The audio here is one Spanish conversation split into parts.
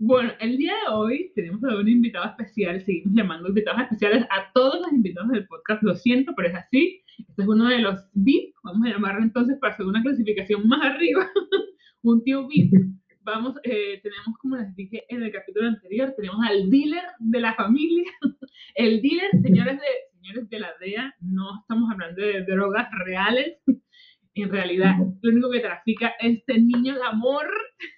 Bueno, el día de hoy tenemos a un invitado especial, seguimos llamando invitados especiales a todos los invitados del podcast, lo siento, pero es así. Este es uno de los VIP, vamos a llamarlo entonces para hacer una clasificación más arriba, un tío VIP. Vamos, eh, tenemos, como les dije en el capítulo anterior, tenemos al dealer de la familia. El dealer, señores de, señores de la DEA, no estamos hablando de drogas reales. En realidad, lo único que trafica es este niño de amor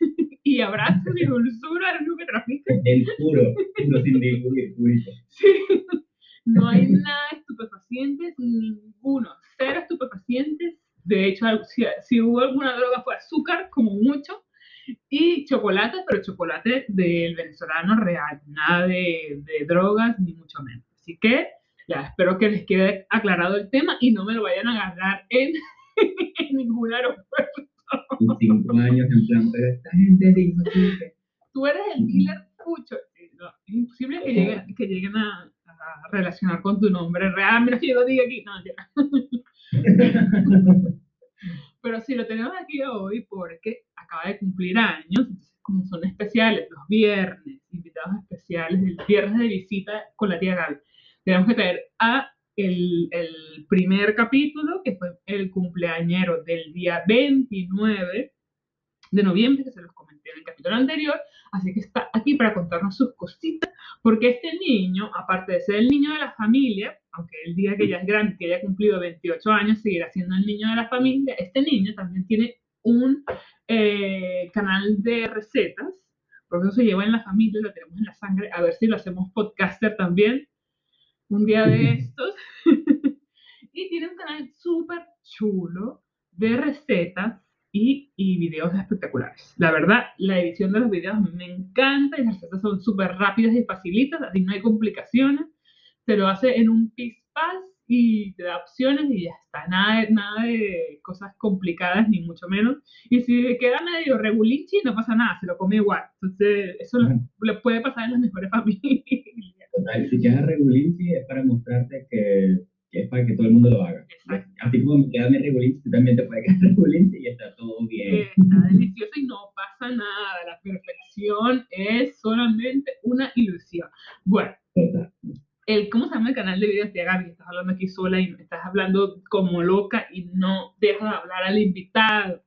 y abrazo y dulzura, es lo único que trafica. El puro, no sin ningún purito. Sí. No hay nada estupefacientes, ninguno, cero estupefacientes. De hecho, si, si hubo alguna droga fue azúcar, como mucho, y chocolate, pero chocolate del venezolano real, nada de, de, drogas ni mucho menos. Así que ya espero que les quede aclarado el tema y no me lo vayan a agarrar en, en ningún aeropuerto. En cinco años en plan, pero esta gente dijo que... Tú eres el dealer pucho. No, es imposible que lleguen, que lleguen a, a, relacionar con tu nombre real. Mira que yo lo diga aquí. No, ya. pero sí, lo tenemos aquí hoy porque acaba de cumplir años, como son especiales, los viernes, invitados especiales, el viernes de visita con la tía Gaby, tenemos que traer a el, primer capítulo, que fue el cumpleañero del día 29 de noviembre, que se los comenté en el capítulo anterior, así que está aquí para contarnos sus cositas, porque este niño, aparte de ser el niño de la familia, aunque el día que ya es grande, que haya cumplido 28 años, seguirá siendo el niño de la familia, este niño también tiene un eh, canal de recetas, porque eso se lleva en la familia, lo tenemos en la sangre, a ver si lo hacemos podcaster también, un día de estos. y tiene un canal súper chulo de recetas y, y, videos espectaculares. La verdad, la edición de los videos me encanta y las recetas son súper rápidas y facilitas, así no hay complicaciones. Se lo hace en un pispás y te da opciones y ya está. Nada de, nada de cosas complicadas, ni mucho menos. Y si queda medio regulinchi, no pasa nada, se lo come igual. Entonces, eso le puede pasar en las mejores familias. Total, si queda regulinchi es para mostrarte que, que, es para que todo el mundo lo haga. Exacto. Así como me queda mi regulinchi, también te puede quedar regulinchi y está todo bien. Está delicioso y no pasa nada. La perfección es solamente una ilusión. Bueno. Total el, ¿cómo se llama el canal de videos de Gaby? Estás hablando aquí sola y estás hablando como loca y no dejas de hablar al invitado.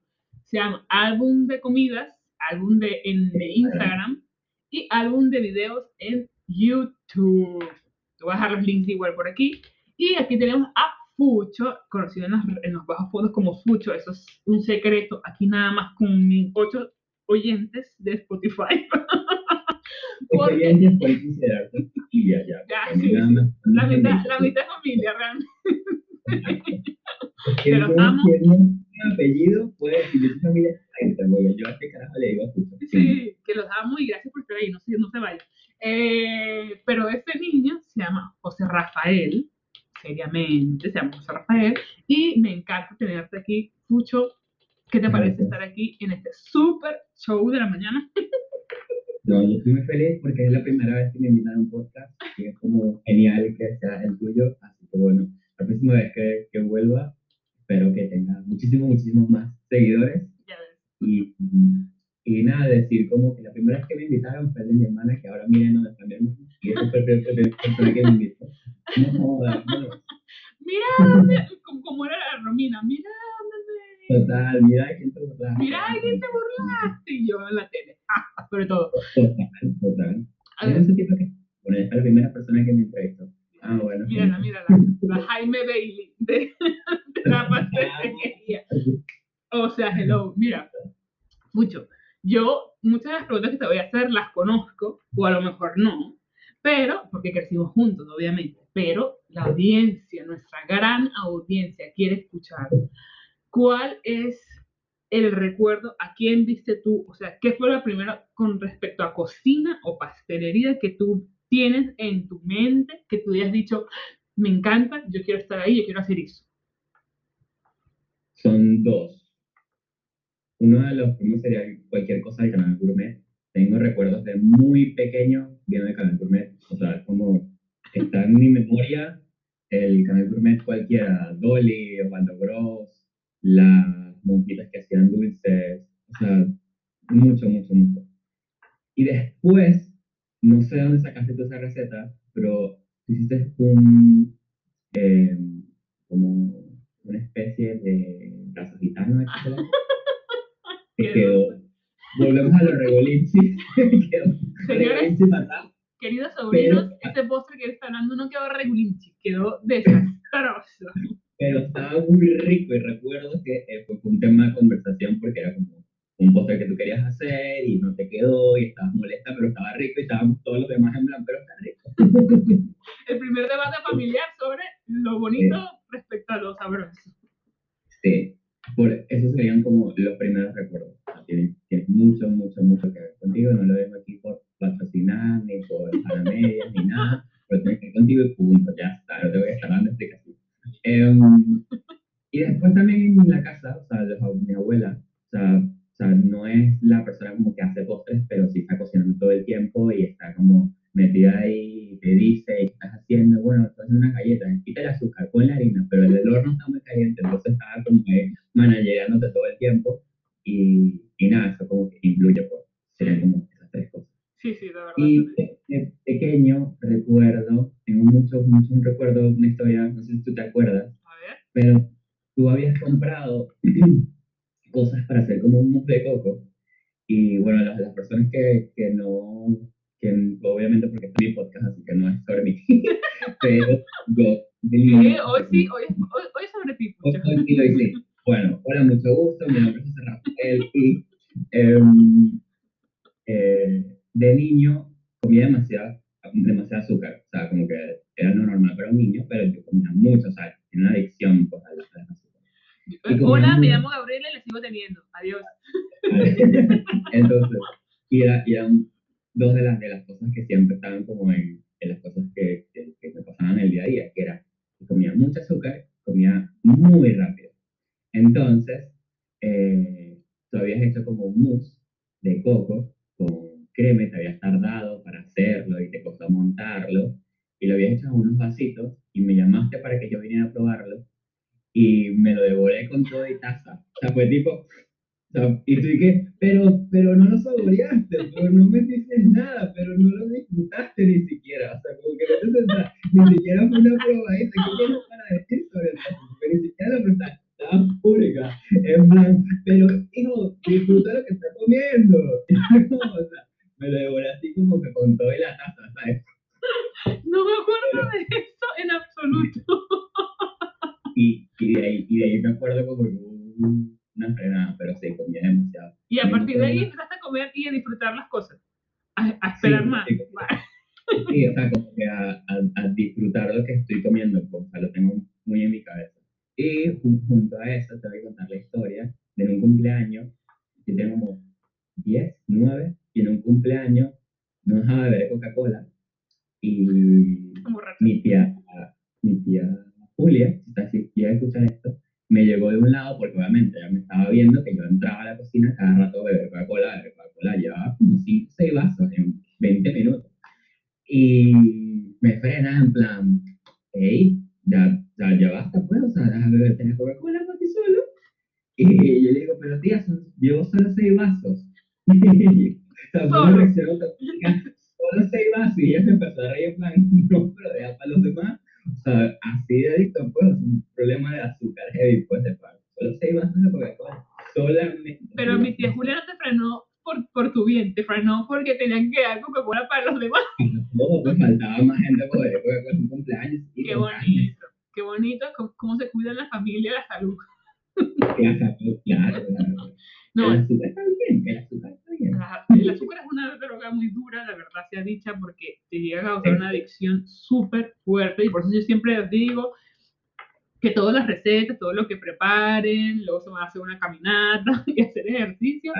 Se llama álbum de comidas, álbum de, en, de Instagram y álbum de videos en YouTube. Te voy a dejar los links igual por aquí. Y aquí tenemos a Fucho, conocido en los, en los bajos fondos como Fucho. Eso es un secreto. Aquí nada más con mis ocho oyentes de Spotify. Porque... Oyentes ya. ya la, mitad, la mitad familia, realmente. Que los amo. un apellido puede decir su familia. Ay, te voy yo a este carajo le digo a Fucho. Sí, que los amo y gracias por estar ahí. No se, no se vayan. Eh, pero este niño se llama José Rafael, seriamente, se llama José Rafael, y me encanta tenerte aquí, Fucho. ¿Qué te parece estar aquí en este súper show de la mañana? No, yo estoy muy feliz porque es la primera vez que me invitan a un podcast y es como genial que sea el tuyo. Así que bueno, la próxima vez que, que vuelva, espero que tenga muchísimos, muchísimos más seguidores. Ya. Y, y nada, decir como que la primera vez que me invitaron fue de mi hermana, que ahora miren donde también. Y esa fue la primera persona que me invitó. No, no, no. Mira, como, como era la Romina, mira, Total, mira de quién te burlaste. Mira de quién te burlaste. Y yo en la tele, sobre todo. Total, total. ¿Es ese tipo que? Bueno, es la primera persona que me entrevistó. Ah, bueno. Mírala, mírala. La Jaime Bailey de, de la pastelería. O sea, hello, mira. Mucho. Yo, muchas de las preguntas que te voy a hacer las conozco, o a lo mejor no, pero, porque crecimos juntos, obviamente, pero la audiencia, nuestra gran audiencia quiere escuchar ¿cuál es el recuerdo? ¿A quién viste tú? O sea, ¿qué fue la primera con respecto a cocina o pastelería que tú tienes en tu mente que tú hayas dicho, me encanta, yo quiero estar ahí, yo quiero hacer eso? Son dos. Uno de los primos sería cualquier cosa del canal Gourmet. Tengo recuerdos de muy pequeño viendo el canal Gourmet. O sea, como está en mi memoria el canal Gourmet cualquiera, Dolly, Osvaldo Bros, las monjitas que hacían dulces, o sea, mucho, mucho, mucho. Y después, no sé dónde sacaste tú esa receta, pero hiciste un, eh, como una especie de brazo gitano, etc. que quedó, volvemos a los regolinchis, quedó Señores, queridos sobrinos, Pero- este postre que está hablando no quedó regulinchi, quedó desastroso. pero estaba muy rico y recuerdo que eh, fue un tema de conversación porque era como un postre que tú querías hacer y no te quedó y estabas molesta, pero estaba rico y estábamos todos los demás en plan, pero está rico. El primer debate familiar sobre lo bonito respecto a lo sabroso. Sí, por eso serían como los primeros recuerdos. O sea, Tiene, tiene mucho, mucho, mucho que ver contigo. No lo dejo aquí por patrocinar, ni por para medias, ni nada. Pero tiene que ver contigo y punto, ya está. No te voy a estar dando explicación. Em, y después también en la casa, o sea, los- mi abuela, o sea, o sea, no es la persona como que hace postres, pero sí está cocinando todo el tiempo y está como metida ahí y te dice, ¿qué estás haciendo? Bueno, estoy haciendo unas galletas, quita el azúcar, pon la harina, pero el del horno está muy caliente, entonces estaba como que todo el tiempo y, y nada, eso como que influye, pues, serían como esas tres cosas. Sí, sí, de verdad. Y de, de pequeño recuerdo, tengo mucho, mucho un recuerdo, una historia, no sé si tú te acuerdas, A ver, pero tú habías comprado cosas para hacer como un mousse de coco. Y bueno, las, las personas que, que no, que obviamente porque este es mi podcast, así que no es sobre mí, pero yo. Hoy sí, hoy, hoy, hoy es sobre ti. Hoy pucha. soy Tilo y sí. Bueno, hola, mucho gusto, mi nombre es José Rafael y em, eh, de niño comía demasiado, demasiado azúcar, o sea, como que era lo normal para un niño, pero yo comía mucho, o sea, tenía una adicción pues, al, al azúcar. Hola, me llamo Gabriela y le sigo teniendo. Adiós. Entonces, y, era- y eran dos de las, de las cosas que siempre estaban como en, en las cosas que, que, que me pasaban en el día a día, que era que comía mucho azúcar, comía muy rápido. Entonces, eh, tú habías hecho como un mousse de coco con crema, te habías tardado para hacerlo y te costó montarlo, y lo habías hecho en unos vasitos y me llamaste para que yo viniera a probarlo y me lo devoré con todo y taza. O sea, fue tipo, o sea, y tú dije, pero, pero no lo saboreaste, pero no me dices nada, pero no lo disfrutaste ni siquiera. O sea, como que no te senta- ni siquiera fue una probadita. ¿Qué tienes para decir sobre el tazo? Pero ni siquiera la pregunta estaba pública. En plan, pero hijo, disfruta lo que estás comiendo. o sea, me lo devoré así como que con todo y la taza, ¿sabes? No me acuerdo de eso en absoluto. Y, y, de ahí, y de ahí me acuerdo como que hubo un- una frenada, pero sí, comía demasiado. Y a No me partir de ahí acuerdo. empezaste a comer y a disfrutar las cosas. A, a esperar Sí, más. sí. Vale. Sí, o sea, como que a, a, a disfrutar lo que estoy comiendo, pues, o sea, lo tengo muy en mi cabeza. Y jun- junto a eso te voy a contar la historia de en un cumpleaños, yo tengo como 10, 9, y en un cumpleaños no dejaba de beber Coca-Cola y Como rato. mi tía, mi tía Julia, si está si llega a escuchar esto, me llegó de un lado porque obviamente ella me estaba viendo que yo entraba a la cocina cada rato a beber Coca-Cola, beber Coca-Cola, llevaba como 5 6 vasos en 20 minutos. Y me frena en plan, hey, ya, ya, ya basta pues, o sea, deja de beber tener Coca-Cola por ti solo. Y yo le digo, pero tía, son, llevo solo 6 vasos. o sea, fue una Solo. reacción automática, solo 6 vasos. Y ella se empezó a reír en plan, no, pero deja para los demás. O sea, así de adicto, pues, un problema de azúcar heavy, pues, de pan. Solo 6 vasos de Coca-Cola. Solamente. Pero mi tía Julia no te frenó por, por tu bien, te frenó porque tenían que dar Coca-Cola para los demás. No, pues faltaba más gente por beber Coca-Cola en un cumpleaños. y Qué con bonito. Qué bonito cómo, cómo se cuida la familia y la salud. caña. Claro, claro, claro. No, El azúcar está bien, el azúcar está bien. la- el azúcar es una droga muy dura, la verdad sea dicha, porque te llega a causar una adicción súper fuerte. Y por eso yo siempre les digo que todas las recetas, todo lo que preparen, luego se van a hacer una caminata y hacer ejercicio,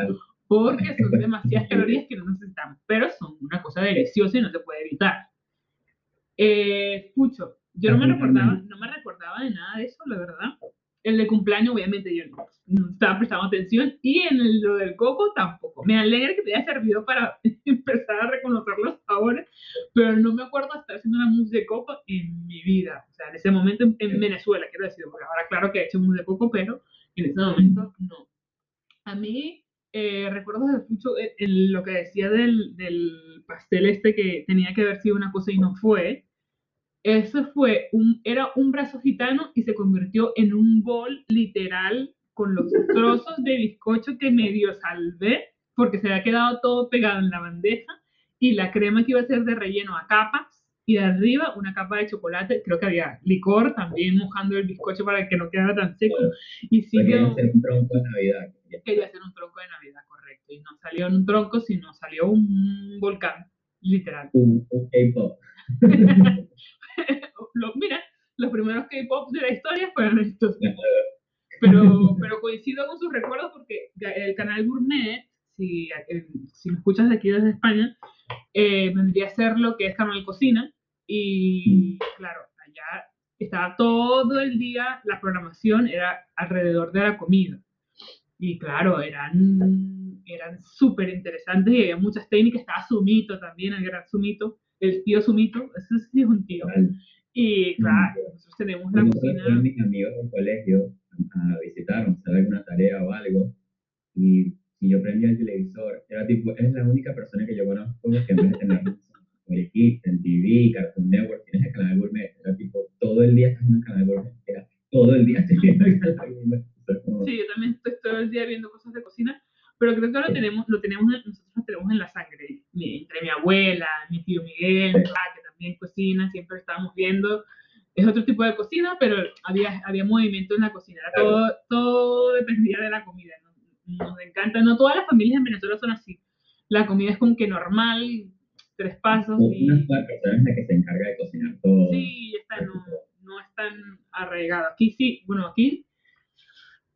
porque son demasiadas calorías que no necesitamos, pero son una cosa deliciosa y no se puede evitar. Eh, Pucho, yo no me recordaba, no me recordaba de nada de eso, la verdad. El de cumpleaños, obviamente, yo no, estaba prestando atención, y en el- lo del coco tampoco. Me alegra que te haya servido para empezar a reconocer los sabores, pero no me acuerdo de estar haciendo una mousse de coco en mi vida. O sea, en ese momento en, en Venezuela, quiero decir, porque ahora claro que he hecho mousse de coco, pero en ese momento no. A mí, eh, recuerdo mucho eh, el- lo que decía del, del pastel este que tenía que haber sido una cosa y no fue. Ese fue un, era un brazo gitano y se convirtió en un bol literal con los trozos de bizcocho que medio salvé porque se había quedado todo pegado en la bandeja y la crema que iba a ser de relleno a capas y de arriba una capa de chocolate, creo que había licor también mojando el bizcocho para que no quedara tan seco y sí quedó, hacer un tronco de Navidad. quería hacer un tronco de Navidad, correcto, y no salió un tronco, sino salió un volcán, literal. Un, un K-pop. Lo- mira, los primeros K-pop de la historia fueron estos. Pero, pero coincido con sus recuerdos porque el canal Gourmet, si, eh, si me escuchas de aquí desde España, eh, vendría a ser lo que es Canal Cocina. Y claro, allá estaba todo el día, la programación era alrededor de la comida. Y claro, eran, eran súper interesantes y había muchas técnicas. Estaba Sumito también, el gran Sumito, el tío Sumito, ese sí es un tío. Y claro, nosotros tenemos la cocina. fueron mis amigos del colegio a, visitarnos, a hacer alguna tarea o algo. Y si yo prendía el televisor, era tipo, es la única persona que yo conozco que en vez de tener en TV, Cartoon Network, tienes el canal Gourmet. Era tipo, todo el día estás en el canal Gourmet. Era todo el día estoy viendo el canal Gourmet. Sí, yo también estoy todo el día viendo cosas de cocina, pero creo que lo tenemos, lo tenemos, en- nosotros lo tenemos en la sangre, entre mi abuela, que también cocina, siempre estábamos viendo, es otro tipo de cocina, pero había, había movimiento en la cocina, era todo, todo dependía de la comida, nos, nos encanta, no todas las familias en Venezuela son así, la comida es como que normal, tres pasos y... Una sola persona es la que se encarga de cocinar todo. Sí, ya está, no, no es tan arraigado. Aquí sí, bueno, aquí,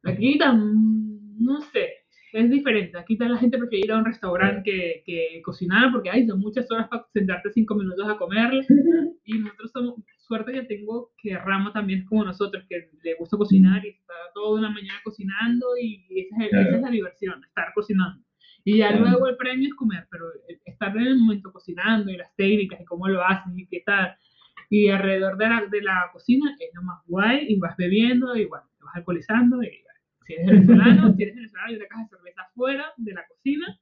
aquí tan, no sé, es diferente. Aquí la gente prefiere ir a un restaurante que, que cocinar porque hay son muchas horas para sentarte cinco minutos a comer. Y nosotros somos, suerte que tengo que Rama también es como nosotros, que le gusta cocinar y está toda una mañana cocinando y esa es, el- esa es la diversión, estar cocinando. Y ya Claro. luego el premio es comer, pero estar en el momento cocinando y las técnicas y cómo lo hacen y qué tal. Y alrededor de la, de la cocina es lo más guay y vas bebiendo y bueno, te vas alcoholizando y si eres venezolano, si eres venezolano hay una caja de cerveza afuera de la cocina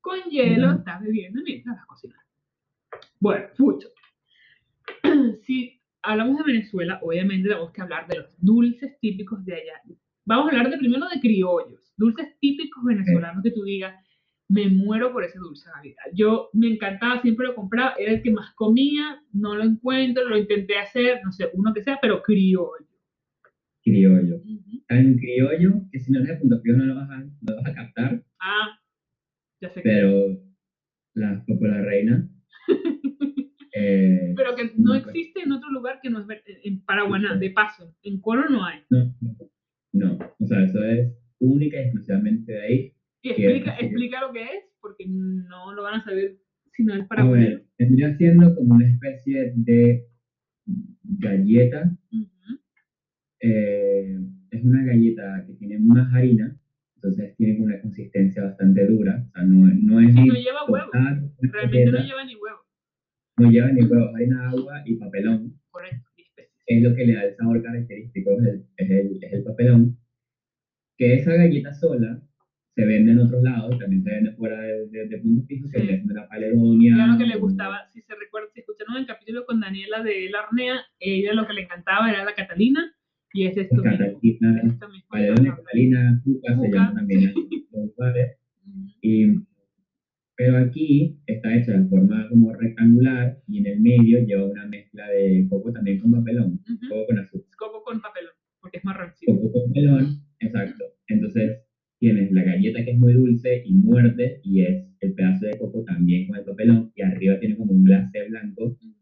con hielo, estás bebiendo mientras vas cocinando. Bueno, mucho. Si hablamos de Venezuela, obviamente tenemos que hablar de los dulces típicos de allá. Vamos a hablar de primero de criollos, dulces típicos venezolanos que tú digas, me muero por ese dulce de Navidad. Yo me encantaba, siempre lo compraba, era el que más comía, no lo encuentro, lo intenté hacer, no sé, uno que sea, pero criollo. Criollo. Ujú. Tan criollo que si no eres de punto fijo no lo vas a, no lo vas a captar, Ah, ya sé que. pero la Popola Reina. eh, Pero que no no, existe en otro lugar que no es en Paraguaná, de paso. En Coro no hay. No, no, no, o sea, eso es única y exclusivamente de ahí. Y explica, explica lo que es, porque no lo van a saber si no es paraguanero. ver, vendría siendo como una especie de galleta. Eh, es una galleta que tiene más harina, entonces tiene una consistencia bastante dura. O sea, no, no es ni no lleva huevo. Realmente no galleta, lleva ni huevo. no lleva ni huevo, harina, agua y papelón. Correcto. y es lo que le da el sabor característico, es el, es el, es el papelón. Que esa galleta sola se vende en otros lados, también se vende fuera de, de, de punto fijo, Sí. que es de la Paledonia. Ella lo que le gustaba, si se recuerda, si escucharon el capítulo con Daniela de La Arnea, ella lo que le encantaba era la Catalina, y es esto esto mismo. Paledonia, Catalina, Cuca, se Cuca. llama también los. Y, pero aquí está hecha de forma como rectangular y en el medio lleva una mezcla de coco también con papelón, Ujú. coco con azúcar. Coco con papelón, porque es marroncito. coco con melón, exacto. Entonces tienes la galleta que es muy dulce y muerde y es el pedazo de coco también con el papelón y arriba tiene como un glacé blanco. Ujú.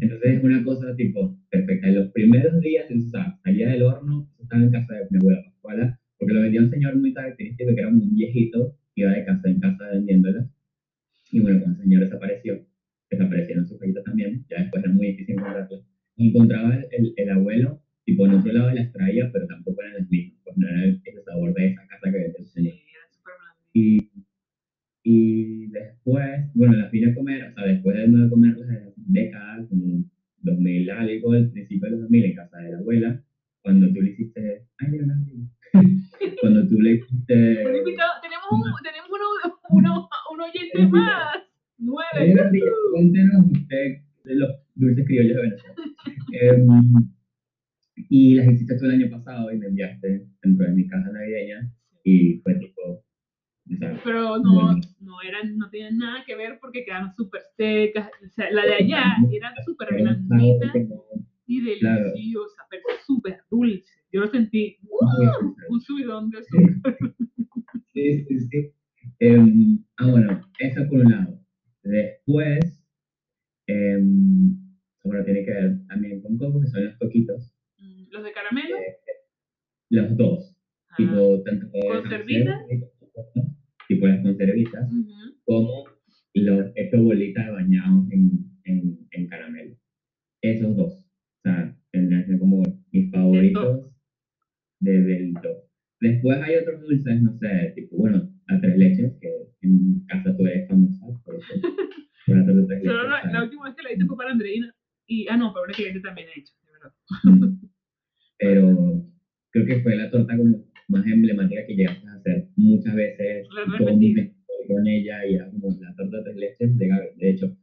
Entonces es una cosa tipo perfecta. En los primeros días, o sea, salía del horno, estaba en casa de mi abuela Pascuala, porque lo vendía un señor muy característico que era un viejito que iba de casa en casa vendiéndolas. Y bueno, cuando el señor desapareció, desaparecieron sus galletas también, ya después era muy difícil encontrarlas. Encontraba el, el, el abuelo tipo en otro lado las traía, pero tampoco eran las mismas, pues no era el, el sabor de esa casa que vendía Sí, señor. Y, y después, bueno, las vine a comer, o sea, después de no comerlas en décadas, como 2000 algo, al principio de los 2000 en casa de la abuela, cuando tú le hiciste, ay, mira. Cuando tú le invitado, tenemos un, tenemos uno, uno, un oyente más. Nueve. Cuéntenos usted de los dulces criollos de Venezuela. Em, y las hiciste tú el año pasado y me enviaste dentro de mi casa navideña y fue tipo... Pero no, no eran, no tenían nada que ver porque quedaron súper secas. O sea, la de allá era súper blandita y deliciosa, pero súper dulce. Yo lo sentí ¡uh! un subidón de azúcar. Sí, sí, sí. Em, ah, bueno, eso por un lado. Después, em, bueno, tiene que ver también con coco, que son los coquitos. Mm, Los de caramelo. Los dos. ah, Tipo, tanto de ¿Conservitas? tipo las conservitas, como los estos bolitas bañados en, en, en caramelo. Esos dos. O sea, tendrían que ser como mis favoritos de, del top. Después hay otros dulces, no sé, tipo, bueno, la tres leches, que en casa tú eres famosa por eso. Por la torta tres leches. Solo la, la ¿sabes? última vez que la hice fue para Andreina. Y, ah, no, para una cliente también he hecho, de verdad. Pero creo que fue la torta como más emblemática que llegaste a hacer muchas veces. Con ella y era como la torta tres leches de Gaby. De hecho,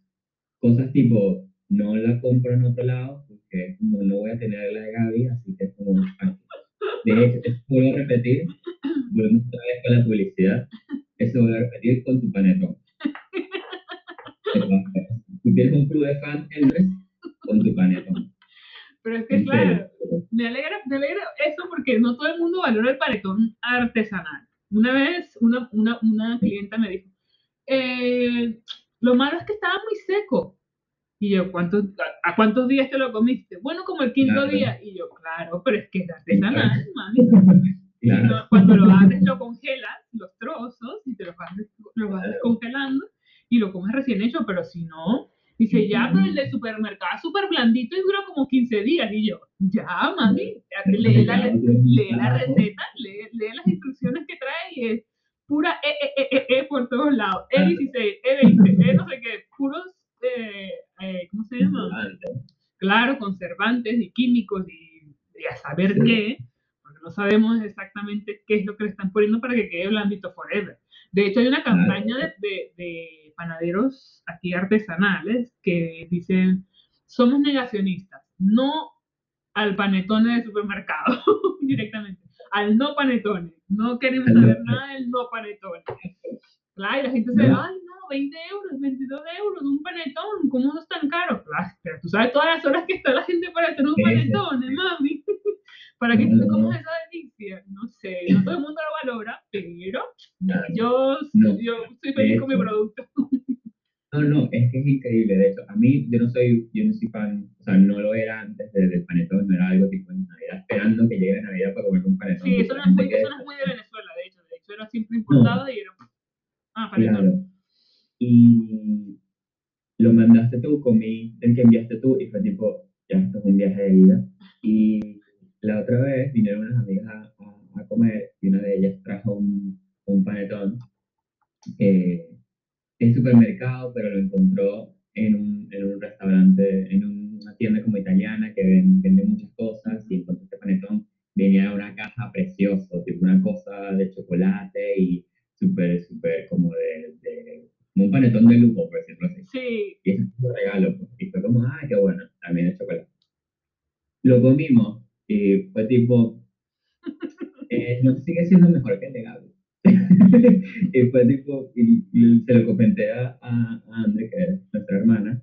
cosas tipo, no la compro en otro lado porque como no voy a tener la de Gaby, así que es como... ah. De hecho, eso vuelvo a repetir, volvemos otra vez con la publicidad, eso vuelvo a repetir con tu panetón. Tú tienes un club de fans, Andrés, con tu panetón. Pero es que, claro, me alegra, me alegra eso porque no todo el mundo valora el panetón artesanal. Una vez una, una, una clienta me dijo, eh, lo malo es que estaba muy seco. Y yo, ¿cuántos, a, cuántos días te lo comiste? Bueno, como el quinto Claro. día. Y yo, claro, pero es que es artesanal, mami. Claro. no- cuando lo haces, lo congelas, los trozos, y te los vas, los vas descongelando y lo comes recién hecho, pero si no, dice, ya, pero el del supermercado es súper blandito y dura como 15 días. Y yo, ya, mami, ya, lee la, lee la receta, lee, lee las instrucciones que trae y es pura E, E, E, E, E por todos lados. E16, E20, E no sé qué, puros, eh, eh, ¿cómo se llama? Claro, conservantes y químicos y, y a saber qué, porque no sabemos exactamente qué es lo que le están poniendo para que quede blandito forever. De hecho, hay una campaña de, de- de panaderos aquí artesanales que dicen, somos negacionistas, no al panetone de supermercado directamente, al no panetone, no queremos saber nada del no panetone. Claro, y la gente dice, No. ay, no, 20 euros, 22 euros, un panetón, ¿cómo es tan caro? Claro, pero tú sabes todas las horas que está la gente para hacer un panetón, ¿eh, mami? para que tú No, te no, comas no. esa delicia. No sé, no todo el mundo lo valora, pero Claro. yo, No. yo soy feliz con mi producto. No, no, es que es increíble. De hecho, a mí, yo no soy, yo no soy fan, o sea, no lo era antes de- del panetón, no era algo tipo en Navidad, esperando que llegue la Navidad para comer un panetón. Sí, eso no, es muy, eso no es muy de Venezuela, de hecho. De hecho, era siempre importado y era. Ah, panetón. Claro. Y lo mandaste tú, comí el que enviaste tú y fue tipo, ya esto es un viaje de ida. Y la otra vez vinieron unas amigas a, a- a comer y una de ellas trajo un, un panetón eh, en supermercado, pero lo encontró en un, en un restaurante, en una tienda como italiana que ven- vende muchas cosas y encontró este panetón. Venía en una caja precioso, tipo una cosa de chocolate y súper, súper como de, de- como un panetón de lujo, por decirlo así. Sí, Y fue un regalo, pues. Y fue como, ah, qué bueno, también de chocolate. Lo comimos y fue tipo, eh, no sigue siendo mejor que el de Gaby. y fue tipo, y, y se lo comenté a, a, que es nuestra hermana,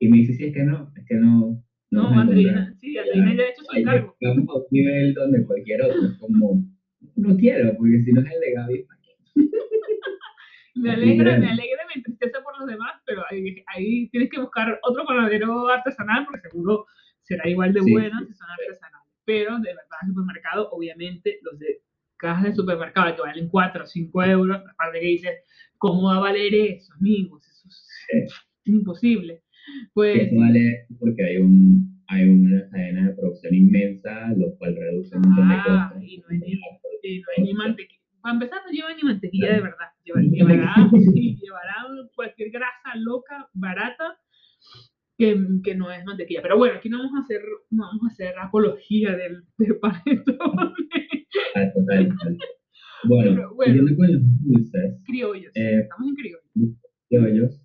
y me dice, sí, es que no, es que no. no, Andreina. encontrar". Sí, Andreina ya ha hecho su Ay, encargo. Vamos a un nivel donde cualquier otro, es como, no quiero, porque si no es el de Gaby, ¿para qué? Me alegra, me alegra, me entristece por los demás, pero ahí, ahí tienes que buscar otro panadero artesanal porque seguro será igual de Sí, bueno sí, si son artesanales. Pero de verdad, en supermercado, obviamente, los de cajas de supermercado que valen 4 o 5 euros, aparte que dices, ¿cómo va a valer eso, amigos? Eso es imposible. Pues Eso vale porque hay, un, hay una cadena de producción inmensa, lo cual reduce un montón de Ah, cosas. y no hay ni, y no hay ni mantequilla. Para empezar, no lleva ni mantequilla de verdad. Lleva- Llevará, llevará cualquier grasa loca, barata, que, que no es mantequilla. Pero bueno, aquí no vamos a hacer, no vamos a hacer apología del, del. Ah. Bueno, Pero, bueno. siguiendo con los dulces, Criollos. Eh, Estamos en criollos. criollos,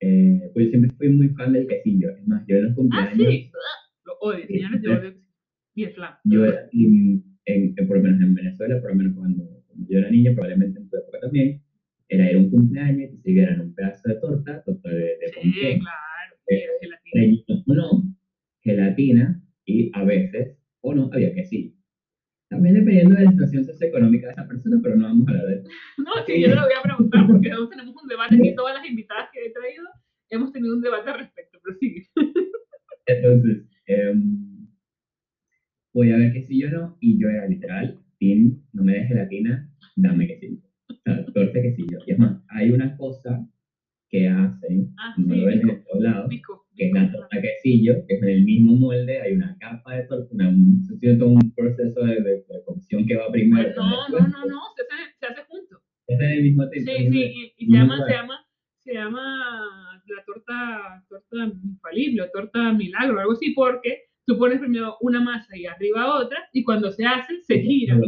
eh, pues siempre fui muy fan del quesillo. Es más, yo en los Ah, cumpleaños, sí. Lo odio, señores, yo sí. odio. Y el flan. yo era, en, en- por lo menos en Venezuela, por lo menos cuando, cuando yo era niño, probablemente en tu época también, era ir a un cumpleaños y te sirvieran un pedazo de torta, torta de, de Sí, ponqué, claro. Eh, gelatina. no, gelatina y a veces, o no, había quesillo. También dependiendo de la situación socioeconómica de esa persona, pero no vamos a hablar de eso. No, sí, Sí. yo te lo voy a preguntar porque nosotros tenemos un debate aquí, todas las invitadas que he traído hemos tenido un debate al respecto, pero sigue. Entonces, em, podía haber quesillo o no, y yo era literal, no me des gelatina, dame quesillo. O sea, torta de quesillo. Y es más, hay una cosa que hacen, Ah, no sí, lo ven en todos lados, pico, que es la torta quesillo, que es en el mismo molde, hay una capa de torta, una, un, proceso de, de, de cocción que va primero. Pues no, no, no, no, se hace, se hace junto. Es en el mismo tiempo. Sí, sí, y, y se llama, se llama, se llama la torta, torta infalible o torta milagro, algo así, porque tú pones primero una masa y arriba otra, y cuando se hace, se gira.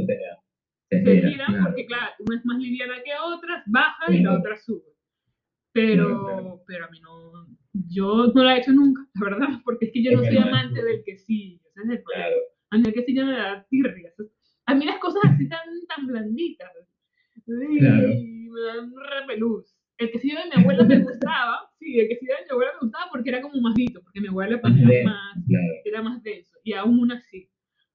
Se gira, porque, claro, una es más liviana que otras, baja y la otra sube. Pero, pero a mí no, yo no la he hecho nunca, la verdad, porque es que yo no soy amante del quesillo, ese es el problema. Claro. A mí el quesillo me da tirria. A mí las cosas así tan, tan blanditas, uy, Claro. me dan repelús. El quesillo de mi abuela me gustaba, sí, el quesillo de mi abuela me gustaba porque era como más dito, porque mi abuela ponía denso, más, claro. era más denso, y aún así.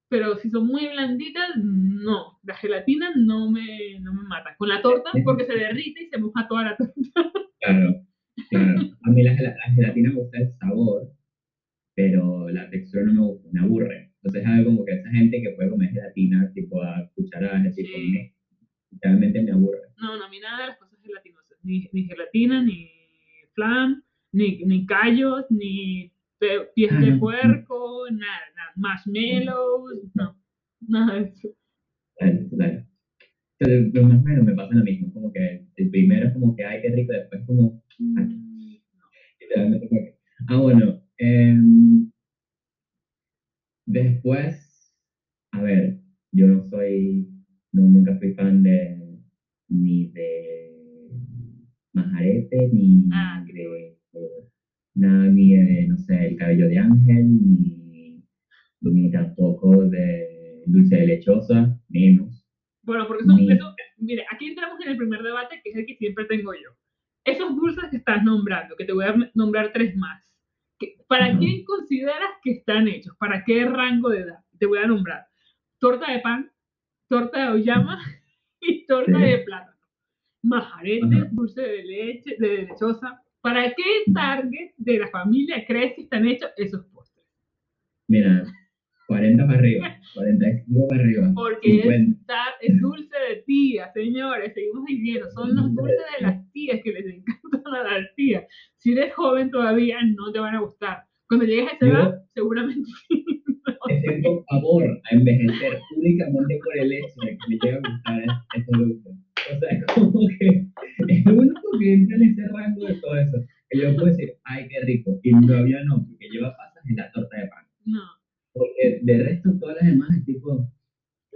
Pero si son muy blanditas, no. La gelatina no me, no me mata. Con la torta, porque se derrite y se moja toda la torta. Claro, claro. A mí la, la gelatina me gusta el sabor, pero la textura no me gusta, me aburre. Entonces es como que esa gente que puede comer gelatina tipo a cucharadas, tipo, Sí. me, realmente me aburre. No, no, a mí nada de las cosas gelatinosas. Ni, ni gelatina, ni flan, ni, ni callos, ni pies de puerco, nada, nada. Marshmallows, no. Nada de eso. Claro, claro. Entonces, pues, más o menos me pasa lo mismo, como que el primero es como que, ay, qué rico, después como, Mm, que, ah, bueno, em, después, a ver, yo no soy, no, nunca fui fan de, ni de Majarete, ni Ah, de, de nada, ni de, no sé, cabello de ángel, ni, ni tampoco de dulce de lechosa, menos. Bueno, porque son, Ni- eso, mire, aquí entramos en el primer debate, que es el que siempre tengo yo. Esos dulces que estás nombrando, que te voy a nombrar tres más, ¿para quién consideras que están hechos? ¿Para qué rango de edad? Te voy a nombrar torta de pan, torta de oyama y torta Sí. de plátano. Majarete, dulce de leche, de lechosa. ¿Para qué target de la familia crees que están hechos esos postres? Mira, 40 para arriba, 45 para arriba, Porque es, 50. ta- es dulce de tía, señores, seguimos diciendo, son los dulces de las tías que les encantan a las tías. Si eres joven todavía, no te van a gustar. Cuando llegues a esa edad, seguramente sí. Te siento favor a envejecer únicamente por el hecho de que me llega a gustar es- estos dulces. O sea, como que es lo único que entra en ese rango de todo eso. Que yo puedo decir, ay, qué rico, y todavía no, porque lleva pasas en la torta de pan. No, Porque de resto, todas las demás es tipo,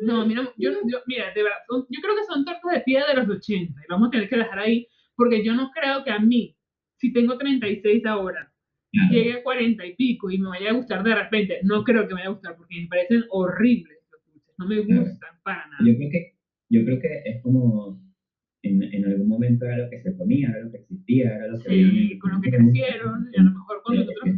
no, mira, yo, yo- mira, de verdad, son- yo creo que son tortas de tía de los 80 y vamos a tener que dejar ahí, porque yo no creo que a mí, si tengo 36 ahora, claro, llegue a 40 y pico y me vaya a gustar de repente, no creo que me vaya a gustar porque me parecen horribles los dulces, no me Claro. gustan para nada. yo creo que, yo creo que es como, en, en algún momento era lo que se comía, era lo que existía, era lo que... Sí, con lo que crecieron, y a lo mejor que nosotros,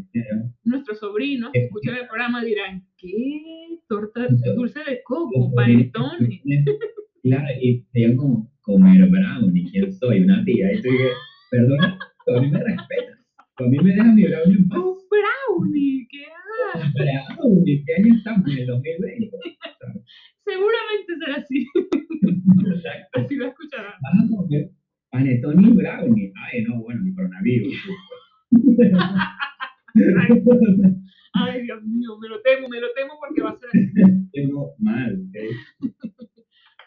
nuestros sobrinos que escuchan el programa dirán, ¿qué? Torta dulce de coco, panetones. Claro, y digan como, comer brownie, ¿quién soy? Una tía. Y tú dices, perdona, tú a mí me respetas. Tú a mí me dejas mi brownie en paz. ¡Un brownie! ¿Qué haces? Brownie, ¿qué año estamos? En el 2020. Seguramente será así, Exacto. así lo escucharán. Vas a comer panetón y brownie. Ay, no, bueno, mi coronavirus. Ay, Dios mío, me lo temo, me lo temo porque va a ser así. Tengo mal, ¿ok?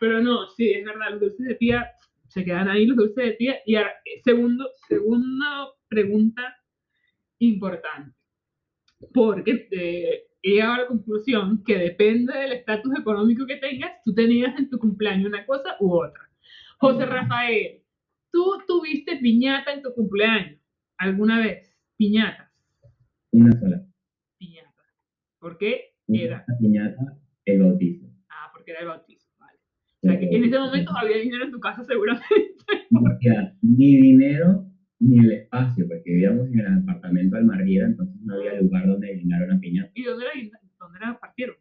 Pero no, sí, es verdad, los dulces de tía se quedan ahí, los dulces de tía. Y ahora, eh, segundo, segunda pregunta importante. Porque eh, he llegado a la conclusión que depende del estatus económico que tengas, tú tenías en tu cumpleaños una cosa u otra. José Rafael, ¿tú tuviste piñata en tu cumpleaños alguna vez? Piñata. Una sola. Piñata. ¿Por qué? Una Era. piñata, el bautizo. Ah, porque era el bautizo. Vale. O sea, que en ese momento había dinero en tu casa seguramente. No había ni dinero ni el espacio, porque vivíamos en el apartamento de Almarguera, entonces no había lugar donde guindar una piñata. ¿Y dónde la, dónde la partieron?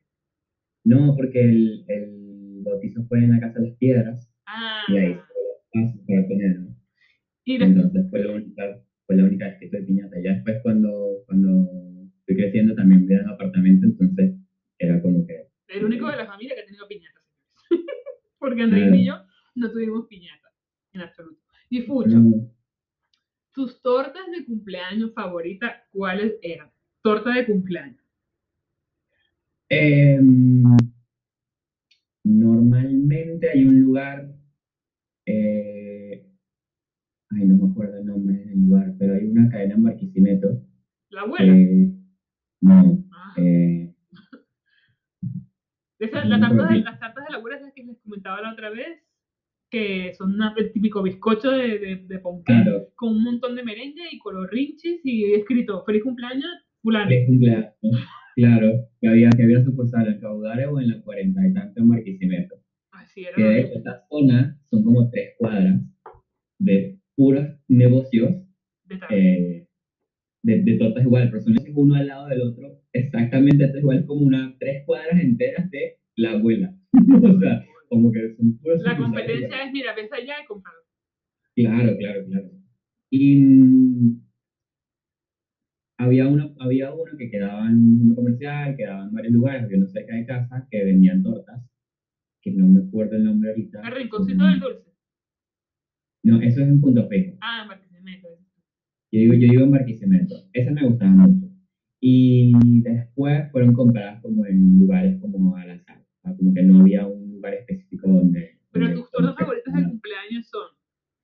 No, porque el, el bautizo fue en la Casa de las Piedras Ah, y ahí Entonces fue la única, fue la única vez que tuve piñata. Ya después cuando, cuando fui creciendo también vivía en apartamento, entonces era como que... el único de la familia que ha tenido piñata. porque Andrés y yo no tuvimos piñata, en absoluto. Y Fucho, no, tus tortas de cumpleaños favoritas, ¿cuáles eran? Torta de cumpleaños. Em, normalmente hay un lugar, eh, ay, no me acuerdo el nombre del lugar, pero hay una cadena en Barquisimeto. La abuela. eh, no, Ah, eh, esa- la tarta de- las tartas de la abuela, esas que les comentaba la otra vez, que son una- el típico bizcocho de, de, de ponqué, claro, con un montón de merengue y color rinchis y escrito feliz cumpleaños, fulano. feliz cumpleaños. Claro, que había, que había sucursal en Caudare o en la 40 y tanto en Barquisimeto. Que de esta zona son como tres cuadras de puros negocios Detalle. eh, de, de tortas igual, pero son uno al lado del otro, exactamente esto es igual como una tres cuadras enteras de la abuela. o sea, como que son puros La competencia igual. es, mira, ves allá y compralo. Claro, claro, claro. Y había uno, había uno que quedaba en un comercial, quedaba en varios lugares, había uno cerca de casa que vendían tortas, que no me acuerdo el nombre ahorita. El rinconcito del dulce. No, eso es en Punto Fijo. Ah, en Barquisimeto. Yo digo, yo vivo en Barquisimeto. Esa me gustaba mucho. Y después fueron compradas como en lugares como al azar. Como que no había un lugar específico donde... Pero donde- tus tortas favoritas de cumpleaños son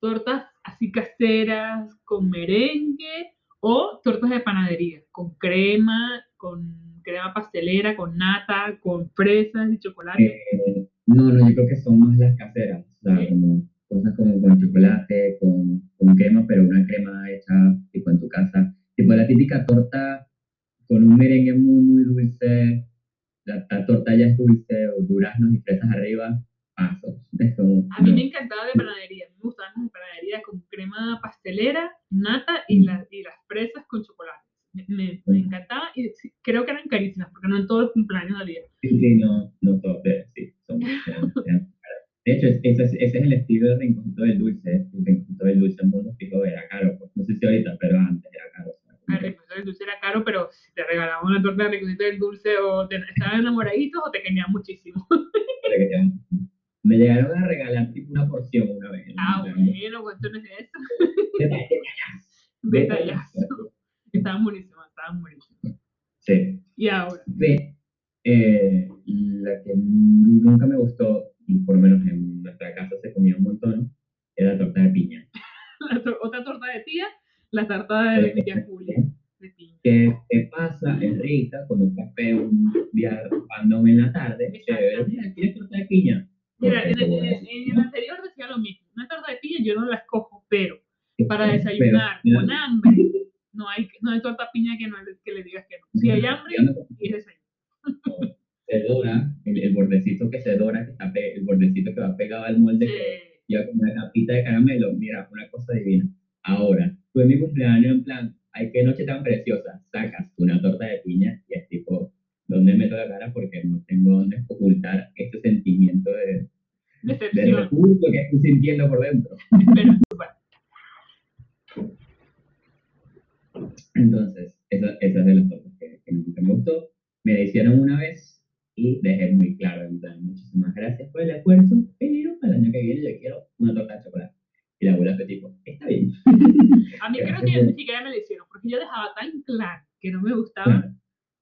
tortas así caseras, con merengue o tortas de panadería, con crema, con crema pastelera, con nata, con fresas y chocolate. Eh, no, no, yo creo que son más las caseras. O sea, como cosas como con chocolate, con, con crema, pero una crema hecha tipo en tu casa. Tipo la típica torta con un merengue muy, muy dulce. La, la torta ya es dulce, o duraznos y fresas arriba. Paso. Es como, A mí no. me encantaba de panadería, me gustaban las de panadería con crema pastelera, nata y, la- y las fresas con chocolate. Me, encantaba y creo que eran carísimas porque no en todos los cumpleaños había. Sí, sí, no, no todo, pero sí, son, eran-. De hecho, es- ese, es- ese es el estilo del rinconcito del dulce. El rinconcito del dulce en Mundo Fijo era caro. pues, no sé si ahorita, pero antes era caro. El ricocito del dulce era caro, pero te regalaban una torta de ricocito del dulce o te, estaban enamoraditos o te querían muchísimo. Me llegaron a regalar tipo una porción una vez. Ah, bueno, cuéntanos eso. detalle. Detallazo. Estaban buenísimas, estaban buenísimas. Sí. Y ahora, De, eh, la que nunca me gustó, y por lo menos en nuestra casa se comía un montón, era la torta de piña. la tor- otra torta de tía, la tarta de de piña. que te pasa, es rica, con un café, un día random en la tarde, chévere, mira, ¿quieres torta de piña? Mira, Ok, en, te el- voy a en- decir. en el anterior decía lo mismo. Una torta de piña yo no la escojo, pero para Pero, desayunar mira, con hambre, no hay, no hay torta piña que, no, le- que le digas que no. Si hay hambre, digamos, y es desayuno. se dora, el, el bordecito que se dora, que está pe- el bordecito que va pegado al molde, que Eh, lleva como una capita de caramelo, mira, una cosa divina. Ahora, tú en mi cumpleaños, en plan, ay, qué noche tan preciosa, sacas una torta de piña y es tipo, ¿dónde meto la cara? Porque no tengo dónde ocultar este sentimiento de, de decepción. repulso que estoy sintiendo por dentro. Pero, bueno, Entonces, esa, esa es de las tortas que, que nunca me gustó. Me la hicieron una vez y dejé muy claro, en plan, muchísimas gracias por el esfuerzo, pero para el año que viene yo quiero una torta de chocolate. Y la abuela fue tipo, está bien. a mí creo Gracias que por- ni siquiera me lo hicieron, porque yo dejaba tan claro que no me gustaba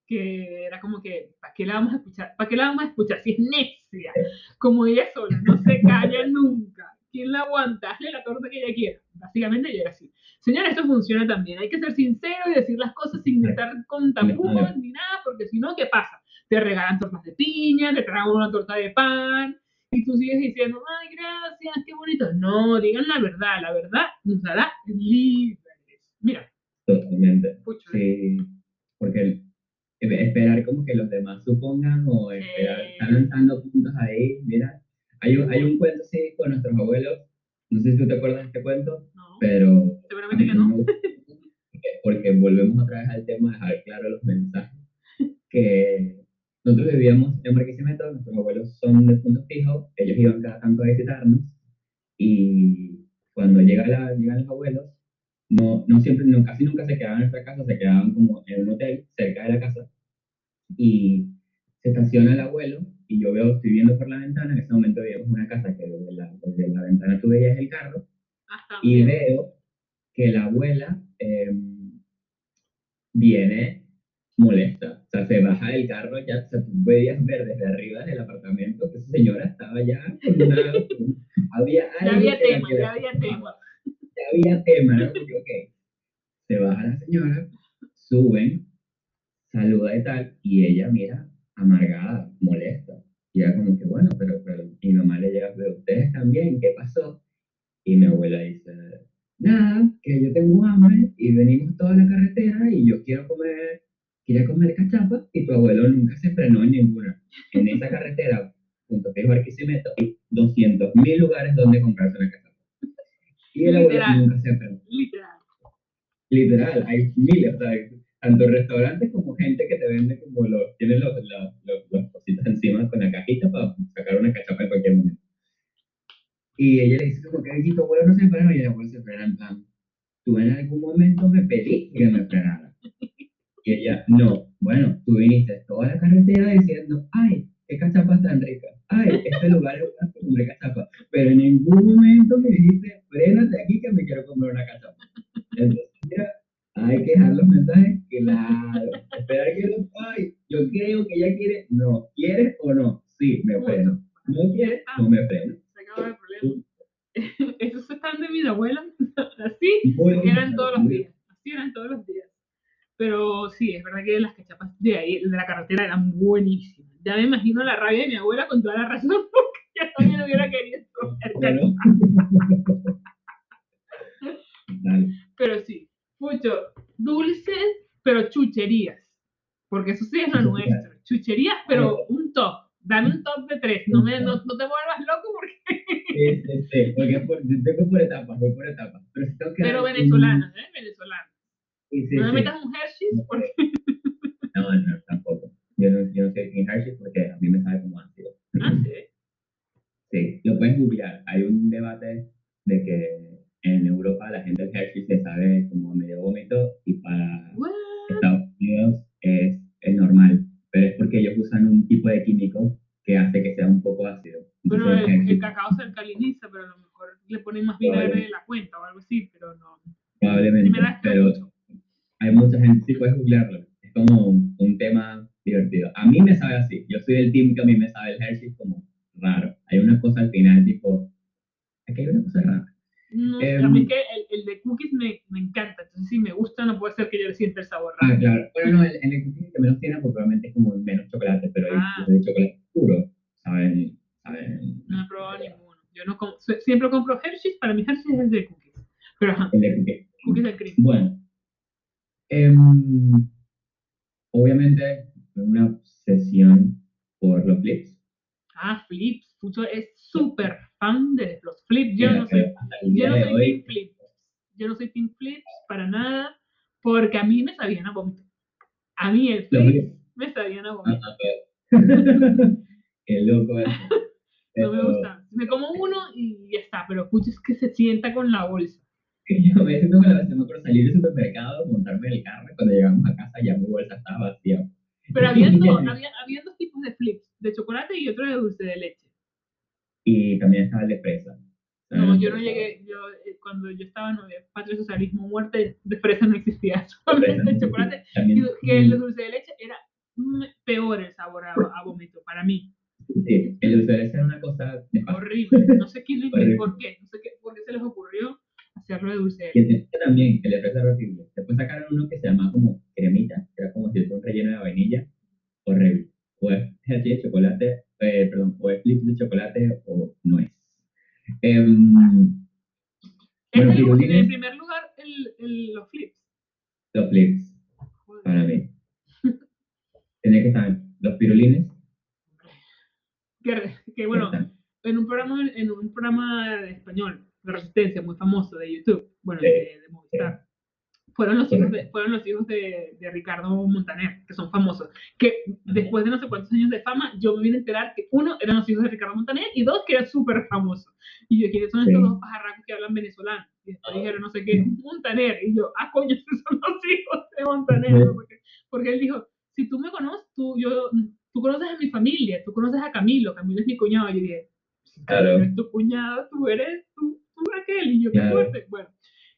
que era como que, ¿para qué la vamos a escuchar? ¿Para qué la vamos a escuchar si es necia? Como ella sola, no se calla nunca. ¿quién la aguanta? Hazle la torta que quiera. Básicamente ella era así. Señora, esto funciona también. Hay que ser sincero y decir las cosas sin estar con tapujos ni nada, porque si no, ¿qué pasa? Te regalan tortas de piña, te tragan una torta de pan, y tú sigues diciendo, ay, gracias, qué bonito. No, digan la verdad, la verdad nos hará libres. Mira. Totalmente. Sí, porque esperar como que los demás supongan o esperar, están lanzando puntos ahí, mira. Hay un, hay un cuento así con nuestros abuelos, no sé si tú te acuerdas de este cuento, pero... Seguramente que no. Porque volvemos otra vez al tema de dejar claro los mensajes, que nosotros vivíamos en Barquisimeto, nuestros abuelos son de punto fijo, ellos iban cada tanto a visitarnos, y cuando llega la, llegan los abuelos, no, no siempre, no, casi nunca se quedaban en nuestra casa, se quedaban como en un hotel cerca de la casa, y se estaciona el abuelo, y yo veo, estoy viendo por la ventana, en ese momento veíamos una casa que desde la, desde la ventana tú veías el carro, y veo que la abuela em, viene molesta, o sea, se baja del carro, ya, o sea, tú ver desde arriba del apartamento que esa señora estaba ya con una, había ya había tema, ya había tema. Ya había tema, ¿no? Porque, ok, se baja la señora, suben, saluda y tal, y ella mira amargada, molesta. Y era como que, bueno, pero, pero mi mamá le llega, pero ustedes también, ¿qué pasó? Y mi abuela dice, nada, que yo tengo hambre y venimos toda la carretera y yo quiero comer, quiero comer cachapa y tu abuelo nunca se frenó en ninguna. En esa carretera, junto a Barquisimeto, hay 200 mil lugares donde comprarse una cachapa. Y el abuelo nunca se frenó. Literal. Literal, hay miles. Tanto restaurantes como gente que te vende como los, tienen los, los, cositas encima con la cajita para sacar una cachapa en cualquier momento. Y ella le dice como que, tu abuelo no se frena, y el abuelo se frena en plan, tú en algún momento me pedí que me frenara. Y ella, no, bueno, tú viniste toda la carretera diciendo, ay, qué cachapa tan rica, ay, este lugar es una cachapa, pero en ningún momento me dijiste, frénate aquí que me quiero comer una cachapa. Una obsesión por los flips. Ah, flips. Fucho es súper fan de los flips. Yo no soy, yo no soy team flips. Yo no soy team flips para nada, porque a mí me sabían a vómito. A mí el flip me sabían a vómito. Qué loco eso. no me gusta. Me como uno y ya está, pero pucho es que se sienta con la bolsa. Yo me siento con la bolsa, me acuerdo salir del supermercado, montarme en el carro, cuando llegamos a casa ya mi bolsa estaba vacía. Pero había, había, había dos tipos de flips, de chocolate y otro de dulce de leche y también estaba el de fresa. No, yo no llegué, yo eh, cuando yo estaba en Patria Socialismo Muerte, de fresa no existía, solamente el chocolate, y que el dulce de leche era peor el sabor a, vómito para mí. Sí, el dulce de leche era una cosa. Horrible. No sé quién lo Horrible. por qué. No sé qué, por qué se les ocurrió dulce Y este también, el de fresa era horrible. Después sacaron uno que se llamaba como cremita, que era como si fuera un relleno de vainilla. Horrible. O es gelati de chocolate, eh, perdón, o es flip de chocolate o no es. Es Bueno, el- en el primer lugar, el, el- los flips. los flips, Joder. para mí. Tenía que estar los pirulines. Que, que, bueno, en un programa en un programa de español de resistencia muy famoso de YouTube bueno Sí, de, de Movistar fueron los hijos de fueron los hijos de, de Ricardo Montaner que son famosos que después de no sé cuántos años de fama yo me vine a enterar que uno eran los hijos de Ricardo Montaner y dos que eran súper famosos. Y yo quiénes son estos Sí. dos pajarracos que hablan venezolano y después Ah. dijeron no sé qué Montaner. Y yo ah coño esos son los hijos de Montaner Sí. porque, porque él dijo si tú me conoces tú yo tú conoces a mi familia tú conoces a Camilo Camilo es mi cuñado y yo dije Claro. tu cuñado, tú eres tú, tú aquel, y yo qué fuerte. Bueno,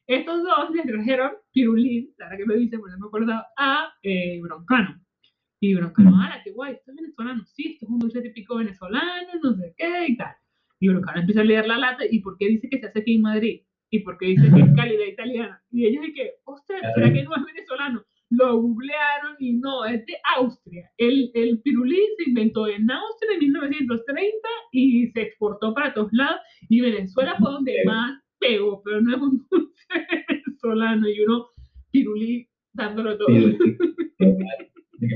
estos dos le trajeron pirulín, ahora que me dice, bueno, no me acordaba, a eh, Broncano. Y Broncano, ah, qué guay, esto es venezolano, sí, esto es un dulce típico venezolano, no sé qué y tal. Y Broncano empieza a leer la lata, ¿y por qué dice que se hace aquí en Madrid? ¿Y por qué dice que es calidad italiana? Y ellos dicen que, ostras, ¿será que no es venezolano? Lo googlearon y no, es de Austria. El, el pirulín se inventó en Austria en 1930 y se exportó para todos lados. Y Venezuela fue donde Sí. más pegó, pero no es un dulce venezolano. Y uno, pirulín, dándolo todo.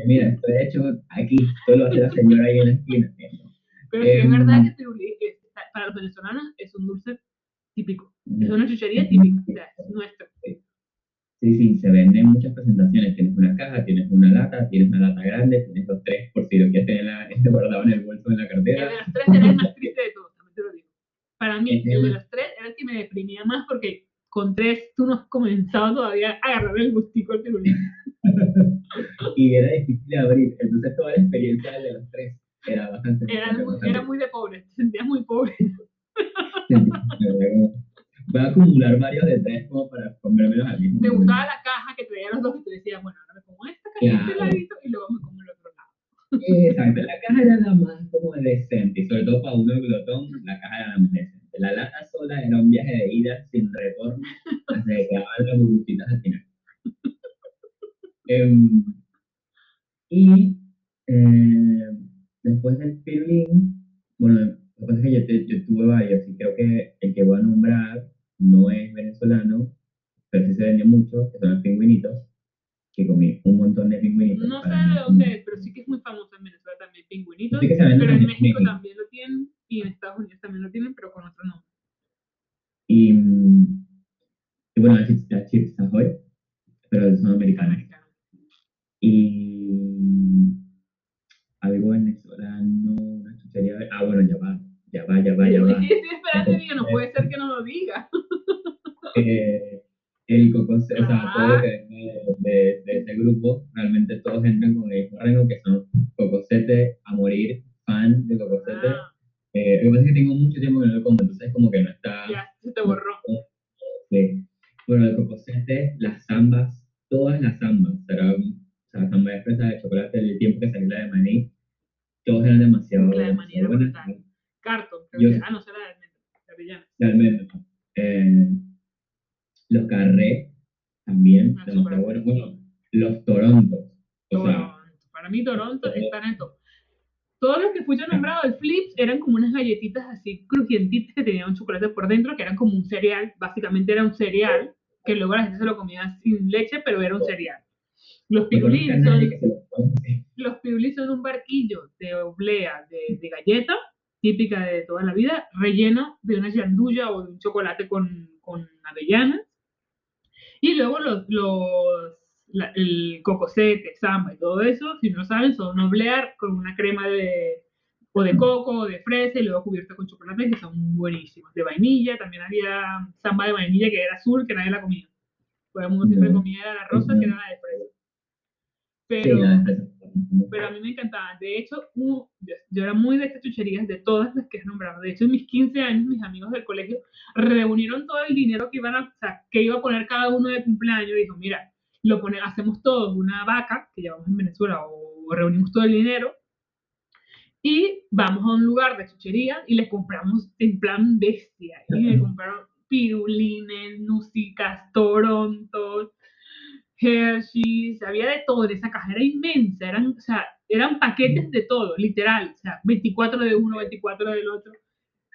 Mira, de hecho aquí, esto lo hace la señora ahí en la esquina. Pero sí es Em, verdad que el pirulín, es- para los venezolanos, es un dulce típico. Es una chuchería típica, o sea, es nuestro. Sí, sí, se venden muchas presentaciones. Tienes una caja, tienes una lata, tienes una lata grande, tienes los tres por si lo quieres tener la- este guardado en el bolso de la El cartera. de los tres era el más triste de todos, también te lo digo. Para mí, Ese el de los tres era el que me deprimía más porque con tres tú no has comenzado todavía a agarrar el gustico al pirulín. y era difícil abrir. Entonces toda la experiencia de los tres era bastante... Era muy, bastante- era muy de pobre, te sentías muy pobre. Voy a acumular varios de tres como para comérmelos al mismo Me gustaba la caja que traía los dos y te decía, bueno, ahora me como esta caja de este Claro. ladito y luego me como el otro lado. Exacto, la caja era la más como decente, y sobre todo para uno glotón, la caja era la más decente. La lata sola era un viaje de ida sin retorno, hasta que quedaban las burbujitas al final. Em, y eh, después del pirulín, bueno, lo que pasa es que yo, yo tuve varios, y creo que el que voy a nombrar no es venezolano, pero sí se vende mucho, que son los pingüinitos, que comí un montón de pingüinitos. No sé de dónde es, pero sí que es muy famoso en Venezuela también, pingüinitos. Sí que se venden Pero en México México. también lo tienen y en Estados Unidos también lo tienen, pero con otro nombre. Y, mm, y bueno, las chips, las chips Ahoy, el cocos, o sea, todo lo que venga de, de, de ese grupo, realmente todos entran con el mismo rango, que son Cocosete a morir, fan de Cocosete. Ah, Eh, lo que pasa es que tengo mucho tiempo que no lo como, entonces como que no está... ya, se te borró. Sí. Bueno, el cocosete, las zambas, todas las zambas, era, o sea, la zamba de fresa, de chocolate, el tiempo que salió la de maní, todas eran demasiado, La de maní era demasiado brutal. buenas. Carton, creo Yo- que. Ah, no, será de almendra, de avellana. De almendra. Eh, los carré, también, Ah, demasiado súper buenos. Bueno, los torontos, o sea, Toronto. Para mí, Toronto está en el top. Todos los que fui yo nombrado, el Flips, eran como unas galletitas así crujientitas que tenían un chocolate por dentro, que eran como un cereal. Básicamente era un cereal, que luego la gente se lo comía sin leche, pero era un cereal. Los nadie son, los pirulín son un barquillo de oblea, de, de galleta, típica de toda la vida, relleno de una yanduya o de un chocolate con, con avellanas. Y luego los, los, la- el cocosete, samba y todo eso, si no saben, son oblear con una crema de o de coco o de fresa y luego cubierta con chocolate que son buenísimos. De vainilla, también había samba de vainilla que era azul, que nadie la comía. Todo el mundo siempre comía la rosa, que era la de fresa. Pero, pero a mí me encantaban. De hecho, yo, yo era muy de estas chucherías, de todas las que has nombrado. De hecho, en mis 15 años, mis amigos del colegio reunieron todo el dinero que iban a, o sea, que iba a poner cada uno de cumpleaños. Y dijo, mira, lo pone, hacemos todos una vaca, que llevamos en Venezuela, o reunimos todo el dinero, Y vamos a un lugar de chuchería y les compramos en plan bestia. Y me compraron pirulines, nusicas, torontos, Hershey's, había de todo en esa caja, era inmensa, eran, o sea, eran paquetes de todo, literal, o sea, 24 de uno, 24 del otro.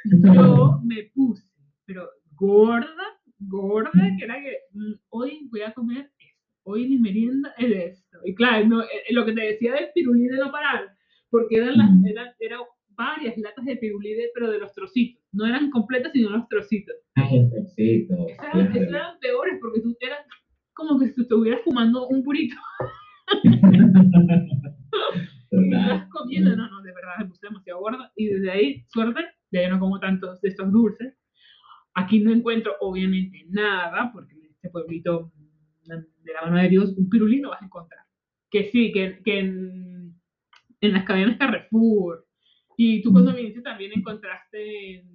Yo me puse, pero gorda, gorda, que era que mm, hoy voy a comer esto, hoy mi merienda es esto. Y claro, no, eh, lo que te decía del pirulí de no parar, porque eran, las, eran, eran varias latas de pirulí, pero de los trocitos, no eran completas, sino los trocitos. Ah, los trocitos. Esos eran, eran peores porque tú eras como que si estuvieras fumando un purito. y estás comiendo, no, no, de verdad me puse demasiado gorda. Y desde ahí, suerte, ya no como tantos de estos dulces. Aquí no encuentro, obviamente, nada, porque en este pueblito de la mano de Dios, un pirulino vas a encontrar. Que sí, que, que en, en las cadenas Carrefour. Y tú cuando viniste también encontraste en,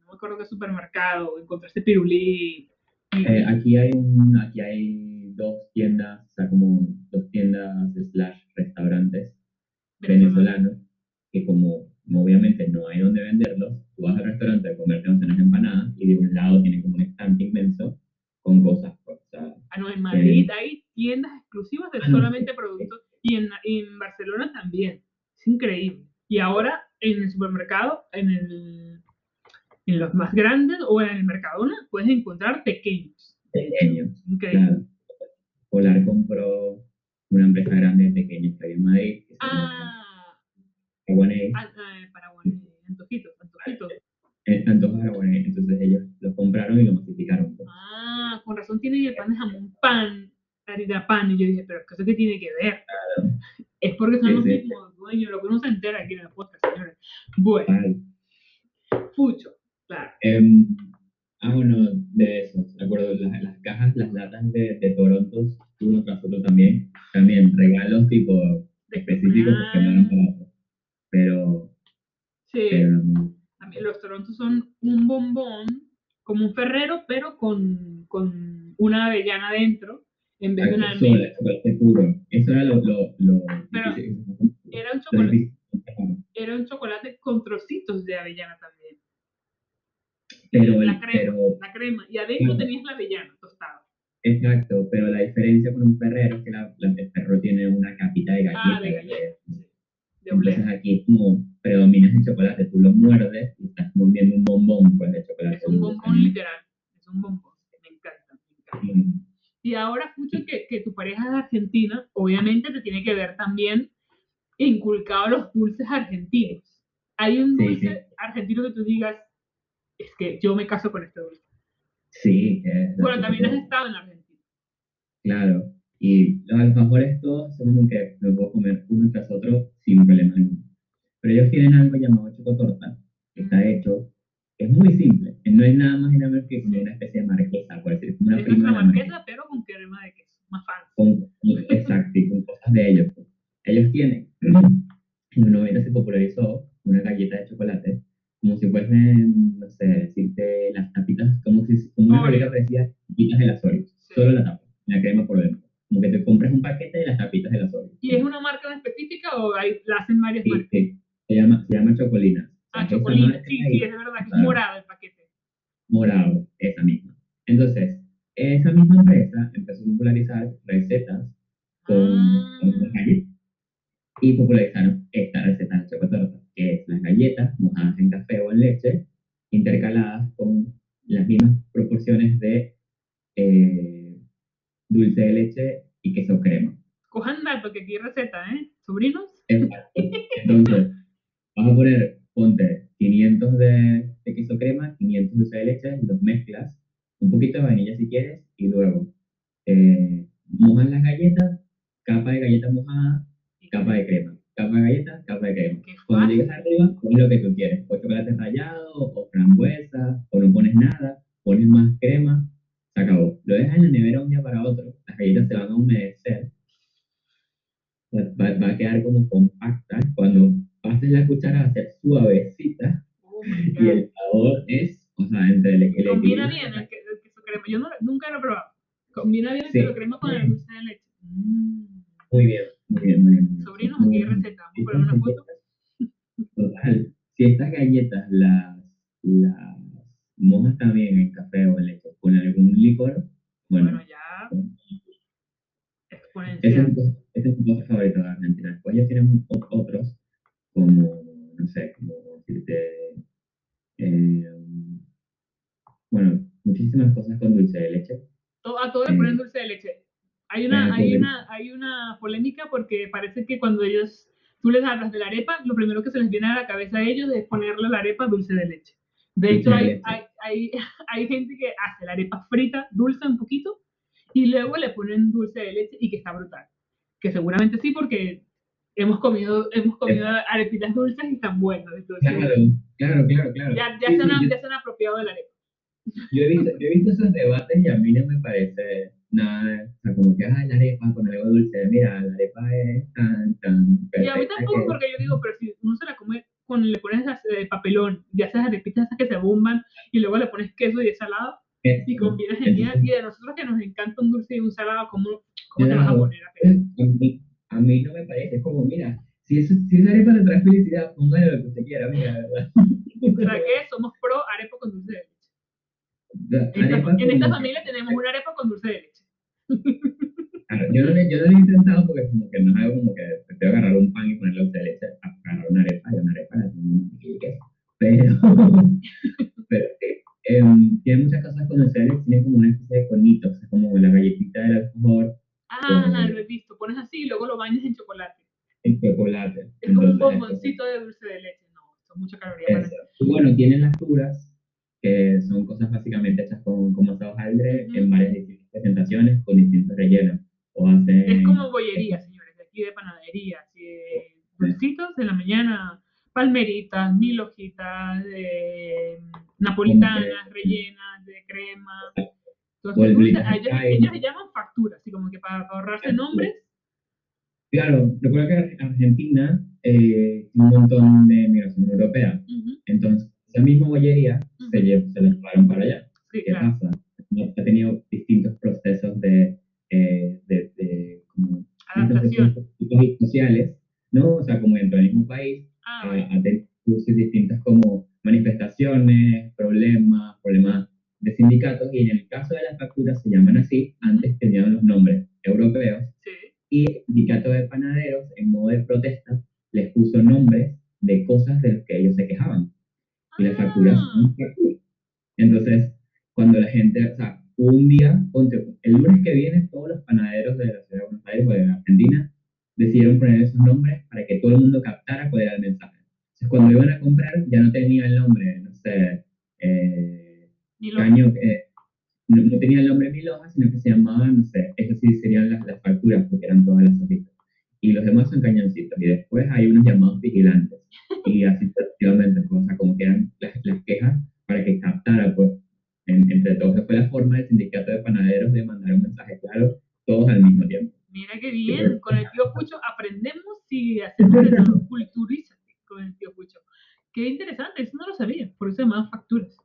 no me acuerdo qué supermercado, encontraste pirulí. Eh, aquí, hay un, aquí hay dos tiendas, o sea, como dos tiendas slash restaurantes venezolanos que como, obviamente no hay donde venderlos, tú vas al restaurante a comerte unas empanadas y de un lado tienen como un stand inmenso con cosas. O sea, ah, no, en Madrid hay tiendas exclusivas de ah, solamente productos y en, en Barcelona también. Es increíble. Y ahora en el supermercado, en el en los más grandes o en el Mercadona puedes encontrar pequeños. Pequeños. Increíble. Polar compró una empresa grande de pequeños que en Madrid. ah. Paraguané. Ah, ah, Paraguané. Antojitos, antojitos. Eh, antojos. Entonces ellos lo compraron y lo masificaron. Pues. Ah, con razón tienen el pan de jamón pan. Y yo dije, pero ¿qué qué tiene que ver? Claro. Es porque son los mismos dueños, lo que uno se entera aquí en el podcast, señores. Bueno. Fucho. Claro. Eh, ah, bueno, de eso, de acuerdo, las, las cajas, las latas de, de Toronto, uno tras otro también, también regalos tipo específicos que no eran baratos, pero... Sí, también los Torontos son un bombón, como un ferrero, pero con, con una avellana dentro, una almendra. puro, eso era lo... lo, lo pero era un chocolate, era un chocolate con trocitos de avellana también. Pero, la, crema, pero, la crema. Y adentro tenías la avellana tostada. Exacto, pero la diferencia con un ferrero es que la, el ferrero tiene una capita de galleta. Ah, de galleta, sí. De Entonces aquí es como predomina el chocolate, tú lo muerdes y estás mordiendo un bombón pues, de chocolate. Es un bombón literal, es un bombón, me encanta, me encanta. Y ahora escucho que, que tu pareja es argentina, obviamente te tiene que ver también inculcado los dulces argentinos. Hay un dulce argentino que tú digas, es que yo me caso con este dulce. Sí. bueno, también has estado en Argentina. Claro. Y los alfajores todos son como que los puedo comer uno tras otro sin problema ninguno. Pero ellos tienen algo llamado chocotorta, que está mm. hecho, es muy simple. No es nada más y nada menos que una especie de marquesa, por decir, como una es prima una marquesa, pero con crema de queso, más fácil. exacto, y con cosas de ellos. Pues. Ellos tienen, en los 90 se popularizó una galleta de chocolate como si fuesen, no sé, decirte las tapitas, como si como una galleta decía tapitas de las Oreo, solo la tapa, la crema por dentro. Como que te compras un paquete de las tapitas de las Oreo. ¿Y es una marca específica o hay, la hacen varias sí, marcas? Sí, se llama, se llama Chocolina. Ah, Chocolina, sí, sí, es verdad, que es morado el paquete. Morado, esa misma. Entonces, esa misma empresa empezó a popularizar recetas con, ah. con galletas y popularizaron esta receta de chocolate que es las galletas mojadas en café o en leche, intercaladas con las mismas proporciones de eh, dulce de leche y queso crema. Cojan dato que aquí receta, ¿eh? ¿Sobrinos? Entonces, vas a poner, ponte 500 de, de queso crema, 500 de dulce de leche, los mezclas, un poquito de vainilla si quieres, y luego eh, mojas las galletas, capa de galleta mojada, capa de crema capa de galletas, capa de crema. Cuando llegues arriba, pones lo que tú quieres, o chocolate rallado, o frambuesa, o no pones nada, pones más crema, se acabó. Lo dejas en la nevera un día para otro, las galletas se van a humedecer, va, a quedar como compacta. Cuando pases la cuchara va a ser suavecita, oh y el sabor es, o sea, entre el, el Combina bien el, queso crema, yo no, nunca lo he probado. Combina bien el queso crema con el dulce de leche. Mm. Muy bien. Sobrinos, aquí hay receta. Vamos a poner una foto. si estas galletas las, las mojas también en café o en leche con algún licor, bueno, Bueno, ya. Exponencial. es, mi- ese es mi postre favorito de Argentina. Después tienen o- otros, como, no sé, como decirte, eh, bueno, muchísimas cosas con dulce de leche. A todo le Sí. ponen dulce de leche. Hay una, hay una, hay una polémica porque parece que cuando ellos, tú les hablas de la arepa, lo primero que se les viene a la cabeza a ellos es ponerle la arepa dulce de leche. De hecho, hay, hay, hay, hay gente que hace la arepa frita, dulce un poquito, y luego le ponen dulce de leche y que está brutal. Que seguramente sí, porque hemos comido, hemos comido arepitas dulces y están buenas. Entonces, Claro, claro, claro, claro. ya, ya, Sí, se han, yo- ya se han apropiado de la arepa. Yo he, visto, yo he visto esos debates y a mí no me parece nada, o sea, como que, ay, la arepa con algo dulce, mira, la arepa es tan, tan Y a mí tampoco, que- porque yo digo, pero si uno se la come con, le pones las, eh, papelón, ya esas arepitas esas que se bomban, y luego le pones queso y es salado, y combina genial. Y de nosotros que nos encanta un dulce y un salado, ¿cómo, cómo te vas a poner a mí, a mí no me parece, es como, mira, si, eso, si esa arepa le trae felicidad, póngale lo que usted quiera, mira, verdad. Sea que somos pro arepa con dulce de leche. En esta, en familia tenemos una arepa con dulce de leche. Yo, no, le- yo no lo he intentado porque como que no es algo como que te tengo que agarrar un pan y ponerle dulce de leche, a agarrar una arepa y una arepa la. Pero, pero eh, em, tiene muchas cosas leche, tiene como una especie de conito, o sea, como la galletita del alfajor Ah, lo he visto. Pones así y luego lo bañas en chocolate. en chocolate. Es como un Entonces, bomboncito de dulce de leche. No, eso es mucha caloría para bueno, tienen las duras, que son cosas básicamente hechas con, con masa de hojaldre Ujú. en varias distintas presentaciones con distintos rellenos. O hacen, Es como bollería, señores, de aquí de panadería. de dulcitos de la mañana, palmeritas, mil hojitas, eh, napolitanas, rellenas de crema. Entonces, ellos, le llaman factura, así como que para, para ahorrarse nombres. Claro, recuerda que Argentina eh, tiene un montón de migración europea. Ujú, Entonces, esa misma bollería se, ujú. lle- se la llevaron para allá. Sí, ¿Qué claro. pasa? No, ha tenido distintos procesos de, eh, de, de como, Adaptación. distintos procesos sociales, ¿no? O sea, como dentro del mismo país, Ah, a, bueno. a tener luces distintas como manifestaciones, problemas, problemas de sindicatos, y en el caso de las facturas se llaman así, antes tenían los nombres europeos, Sí. y el sindicato de panaderos, en modo de protesta, les puso nombres de cosas de las que ellos se quejaban, y las facturas Ah, son facturas. Entonces, cuando la gente, o sea, un día, ponte, el lunes que viene, todos los panaderos de la ciudad de Buenos Aires o de Argentina decidieron poner esos nombres para que todo el mundo captara cuál era el mensaje. Entonces, cuando iban a comprar, ya no tenía el nombre, no sé, eh, ni lo- caño, eh, no, no tenía el nombre Mil hojas, sino que se llamaba, no sé, eso sí serían las, las facturas, porque eran todas las hojitas. Y los demás son cañoncitos. Y después hay unos llamados vigilantes. Y así sucesivamente, pues, o sea, como que eran las, las quejas para que captara, pues, en- entre todos. Esa fue la forma del sindicato de panaderos de mandar un mensaje claro, todos al mismo tiempo. Mira qué bien, con el tío Pucho aprendemos y hacemos de todo, culturízate con el tío Pucho. Qué interesante, eso no lo sabía, por eso se llamaban facturas.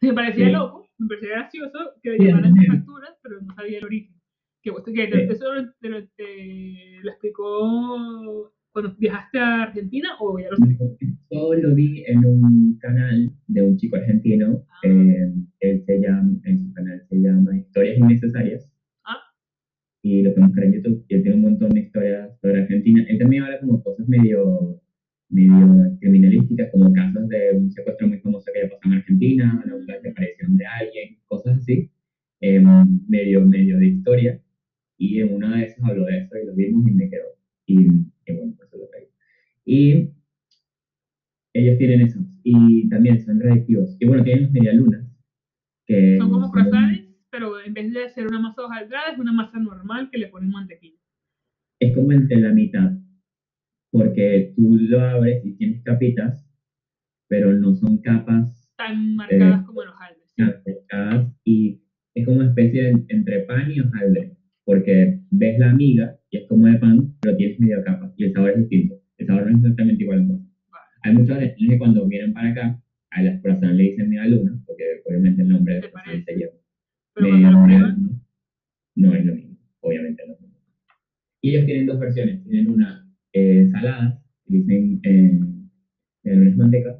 Me parecía Sí. loco, me parecía gracioso que le Sí, llamaran también. facturas, pero no sabía el origen. Que, vos- que te- Sí. ¿Eso lo- te, lo- te lo explicó cuando viajaste a Argentina o ya lo sabías? Yo lo vi en un canal de un chico argentino. Ah. eh, él se llama, en su canal se llama Historias Innecesarias. Ah. Y lo pueden buscar en YouTube. Y él tiene un montón de historias sobre Argentina. Él también habla como cosas medio, medio criminalísticas, como casos de un secuestro muy famoso que ya pasó en Argentina, la desaparición de alguien, cosas así. eh, medio, medio de historia. Y en una de esas habló de eso y lo vimos y me quedó. Y, y bueno, pues eso lo traigo. Y ellos tienen eso. Y también son reactivos. Y bueno, tienen los medialunas. Que Son como croissants, pero en vez de hacer una masa hojaldrada, es una masa normal que le ponen mantequilla. Es como entre la mitad. Porque tú lo abres y tienes capitas, pero no son capas Tan marcadas Eh, como los hojaldres. tan marcadas y es como una especie de entre pan y hojaldre. Porque ves la miga y es como de pan, pero tienes medio capa y el sabor es distinto. El sabor no es exactamente igual. Hay muchos destinos que cuando vienen para acá, a las croissants le dicen media luna, porque obviamente el nombre de Se croissant se lleva. Pero cuando no es lo mismo, obviamente no es lo mismo. Y ellos tienen dos versiones. Tienen una eh, salada, que dicen eh, medialunas manteca,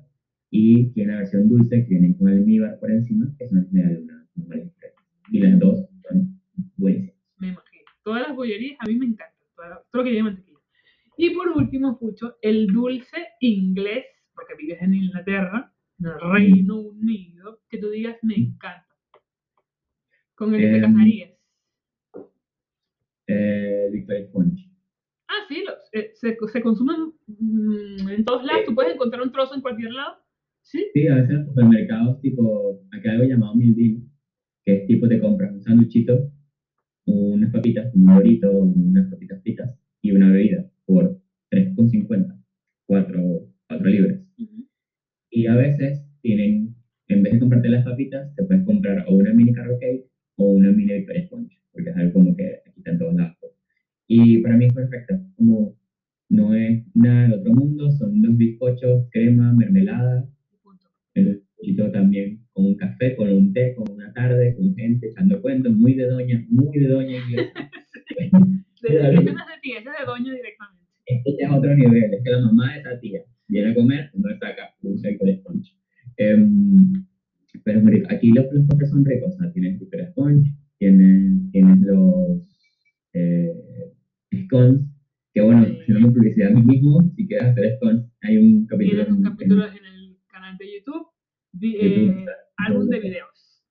Y tiene la versión dulce que viene con almíbar por encima, que es una medialuna normal y las dos son buenísimas. Me imagino. Todas las bollerías a mí me encantan, todo lo que lleva mantequilla. Y por último, escucho el dulce inglés, porque vives en Inglaterra, en el Reino Unido, que tú digas me encanta. Con el que te Em, casarías. Eh, Victoria Sponge. Ah, sí, los, eh, se, se consumen mm, en todos lados. Tú puedes encontrar un trozo en cualquier lado. Sí. Sí, a veces en los supermercados, tipo, acá hay algo llamado deal, que es tipo, te compras un sanduchito, unas papitas, un dorito, unas papitas fritas y una bebida por 3,50, 4, 4 libras. Ujú. Y a veces tienen, en vez de comprarte las papitas, te puedes comprar o una mini carrot cake o una mini Victoria Sponge, porque es algo como que aquí está en todos lados. pues. Y para mí es perfecta, como no es nada del otro mundo, son dos bizcochos, crema, mermelada, el bizcochito también con un café, con un té, con una tarde, con gente, echando cuentos, muy de doña, muy de doña inglesa. De, no es de ti, es de doña directamente. Otro nivel, es que la mamá de esa tía viene a comer, entonces saca un Victoria Sponge. Em, pero es muy rico. aquí los, los postres son ricos, o sea, Victoria Sponge, tienes, tienes los eh, scones, que bueno, Sí. haciendo publicidad a mí mismo, si quieres hacer scones, hay un capítulo, Tienes un en- capítulo en el canal de YouTube, vi- YouTube, eh, álbum de videos.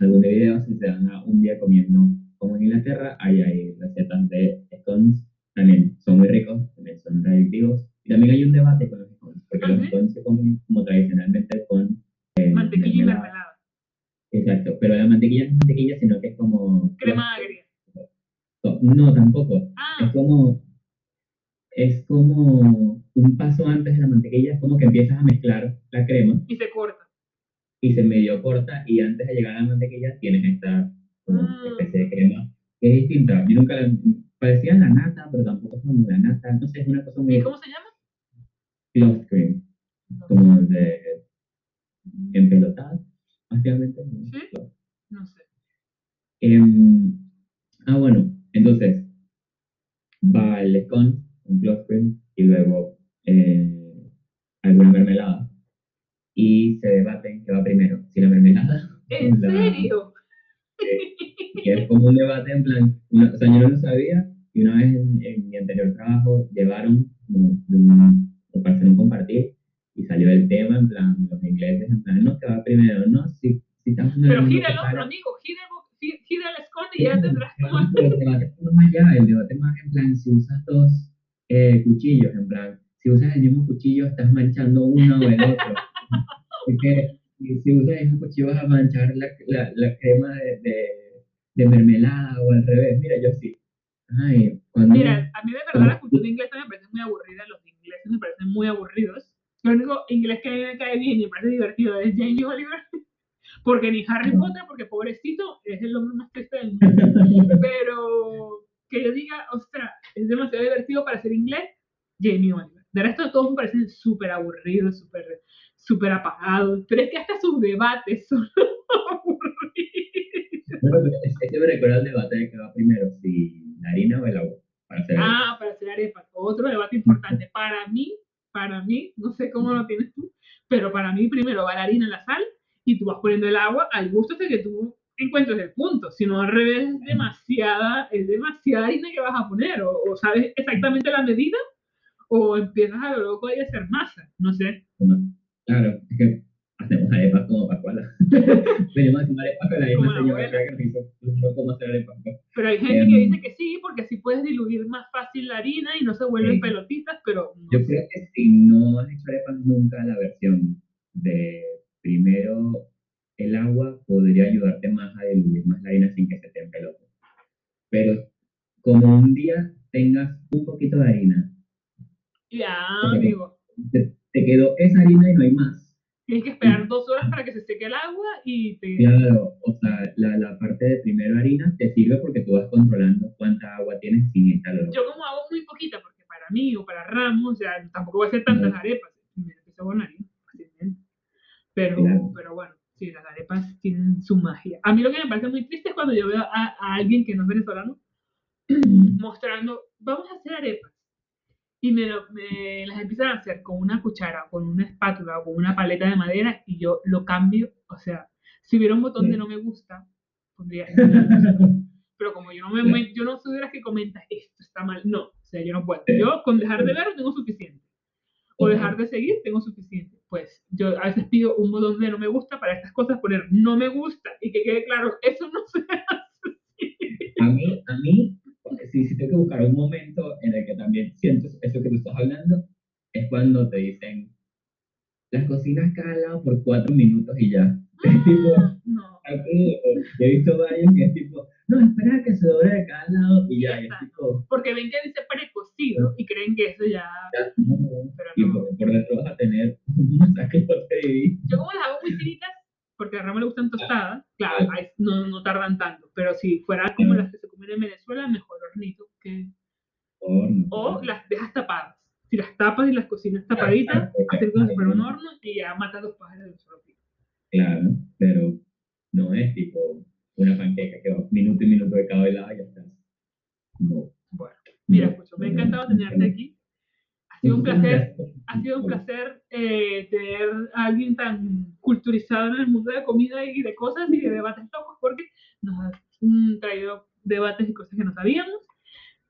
en algún de videos y se dan a un día comiendo. Como en Inglaterra, hay, hay recetas de scones, también son muy ricos, también son radioactivos. Y también hay un debate con los scones, porque ¿Ah, los sí? scones se comen como tradicionalmente con eh, Mantequilla y mermelada. mermelada. Exacto, pero la mantequilla no es mantequilla, sino que es como... Crema agria. No, tampoco. Es Ah, como, es como un paso antes de la mantequilla, es como que empiezas a mezclar la crema y se corta. y se medio corta y antes de llegar a la mantequilla tienes esta como Ah. especie de crema que es distinta. Yo nunca la, parecía la nata, pero tampoco es como la nata. No sé, es una cosa ¿Y muy cómo se llama? close cream, como de empelotada, básicamente. ¿no? Sí. No sé. Em, ah, bueno, entonces va el scone, un close cream y luego eh, alguna mermelada. Y se debaten qué va primero, si la mermelada ¿En o la- serio? Y es como un debate en plan, una- o sea, yo no lo sabía y una vez en, en mi anterior trabajo llevaron como de un, como para hacer un compartir y salió el tema en plan, los ingleses en plan, no, que va primero, no, si, si estamos en el Pero mundo gira el total, otro, amigo. Gira, el- gi- gira el esconde y ya tendrás como... Pero el debate es más allá, el debate más en plan, si usas dos eh, cuchillos, en plan, si usas el mismo cuchillo estás manchando uno o el otro. Porque si usas mismo cuchillo vas a manchar la, la, la crema de, de, de mermelada o al revés. Mira, yo sí. Ay, cuando... Mira, a mí de verdad la cultura inglesa me parece muy aburrida, los ingleses me parecen muy aburridos. Lo único inglés que a mí me cae bien y me parece divertido es Jamie Oliver, porque ni Harry Potter, porque pobrecito, es el hombre más triste del mundo. Pero que yo diga, ostras, es demasiado divertido para ser inglés, Jamie Oliver. De resto, todos me parecen súper aburridos, súper súper apagados, pero es que hasta sus debates son aburridos. Es, es que me recuerda el debate de que va primero, si la harina o el agua. Para hacer Ah, para hacer arepas. Otro debate importante. Para mí, para mí, no sé cómo lo tienes tú, pero para mí primero va la harina en la sal y tú vas poniendo el agua al gusto de que tú encuentres el punto. Si no, al revés, es demasiada, es demasiada harina que vas a poner. O, o sabes exactamente la medida o empiezas a lo loco y a hacer masa. No sé. Claro, es que hacemos arepas como Pascuala. Venimos a hacer arepas con la misma señora que nos hizo no cómo hacer arepas. Pero hay gente que Em. dice que sí, porque así puedes diluir más fácil la harina y no se vuelven pelotitas, pero no Yo creo que si no has hecho arepas nunca, la versión de primero el agua podría ayudarte más a diluir más la harina sin que se te empelote. Pero como un día tengas un poquito de harina, Ya, amigo. te, te quedó esa harina y no hay más. Tienes que esperar dos horas para que se seque el agua y te... Claro, o sea, la, la parte de primero harina te sirve porque tú vas controlando cuánta agua tienes sin loco. Yo como hago muy poquita, porque para mí o para Ramos, o sea, tampoco voy a hacer tantas arepas. Primero empiezo con harina. Pero, Claro. pero bueno, sí, las arepas tienen su magia. A mí lo que me parece muy triste es cuando yo veo a, a alguien que no es venezolano Mm, mostrando, vamos a hacer arepas. Y me, lo- me las empiezan a hacer con una cuchara, con una espátula o con una paleta de madera y yo lo cambio, o sea, si hubiera un botón de no me gusta, pondría no me gusta. Pero como yo no me mue- yo no soy de las que comenta esto está mal, no, o sea, yo no puedo. Yo con dejar de ver tengo suficiente. O dejar de seguir tengo suficiente. Pues yo a veces pido un botón de no me gusta para estas cosas poner no me gusta y que quede claro, eso no se hace. A mí, a mí, si, si tengo que buscar un momento en el que también siento eso que tú estás hablando, es cuando te dicen, las cocinas cada lado por cuatro minutos y ya. Es tipo, No. aquí, he visto varios que es tipo, no, espera que se doble de cada lado y ya, es tipo, Porque ven que dice precocido y creen que eso ya. ya, no, Pero y no. por, por dentro vas a tener un masaje de Yo como las hago muy finitas, porque a Rama le gustan tostadas, claro, no, no tardan tanto. Pero si fuera como las que se comen en Venezuela, mejor hornito que. O las dejas tapadas. Si las tapas y las cocinas tapaditas, hacer como si fuera un horno y ya matas dos pájaros de un solo tiro. Claro, pero no es tipo una panqueca que va minuto y minuto de cada lado y ya estás. No. Bueno, mira, Pucho, me ha encantado tenerte aquí. Ha sido un placer Ha sido un placer eh, tener a alguien tan culturizado en el mundo de comida y de cosas y de debates locos, porque nos has mm, traído debates y cosas que no sabíamos.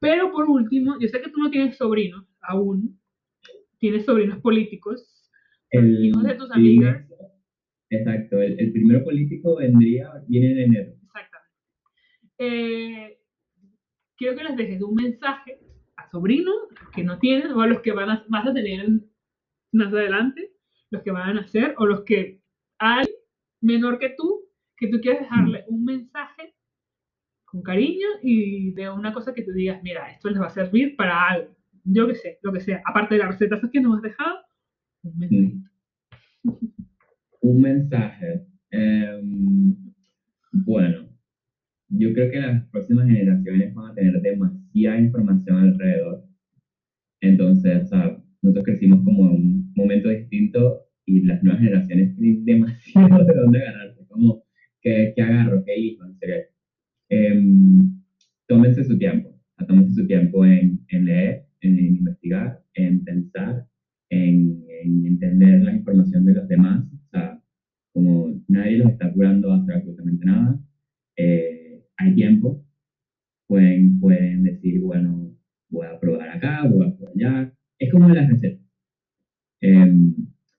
Pero por último, yo sé que tú no tienes sobrinos aún, tienes sobrinos políticos, El hijos de tus amigas. Exacto, el, el primero político vendría, viene en enero. Exactamente. Eh, quiero que les dejes un mensaje sobrinos que no tienen o a los que van a, vas a tener más adelante, los que van a nacer o los que hay menor que tú, que tú quieres dejarle un mensaje con cariño y de una cosa que tú digas, mira, esto les va a servir para algo. Yo qué sé, lo que sea. Aparte de las recetas que nos has dejado, un mensajito. Un mensaje. em, bueno, yo creo que las próximas generaciones van a tener demasiada información alrededor. Entonces, o sea, nosotros crecimos como en un momento distinto y las nuevas generaciones tienen demasiado de dónde agarrarse. Como, ¿qué, qué agarro? ¿Qué hijo? En serio. Em, tómense su tiempo. Tómense su tiempo en, en leer, en investigar, en pensar, en, en entender la información de los demás. O sea, como nadie los está apurando a hacer absolutamente nada, eh, hay tiempo, pueden, pueden decir, bueno, voy a probar acá, voy a probar allá. Es como las recetas. Em,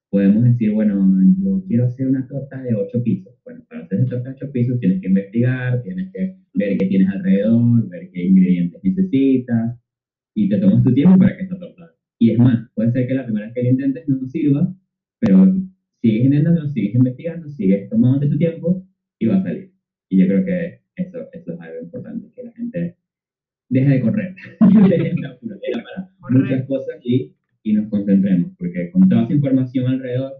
podemos decir, bueno, yo quiero hacer una torta de ocho pisos. Bueno, para hacer esa torta de ocho pisos tienes que investigar, tienes que ver qué tienes alrededor, ver qué ingredientes necesitas, y te tomas tu tiempo para que esa torta. Y es más, puede ser que la primera vez que lo intentes no sirva, pero sigues intentando, sigues investigando, sigues tomándote tu tiempo y va a salir. Y yo creo que eso, eso es algo importante, que la gente deje de correr, deje la apuradera para muchas cosas y, y nos concentremos, porque con toda esa información alrededor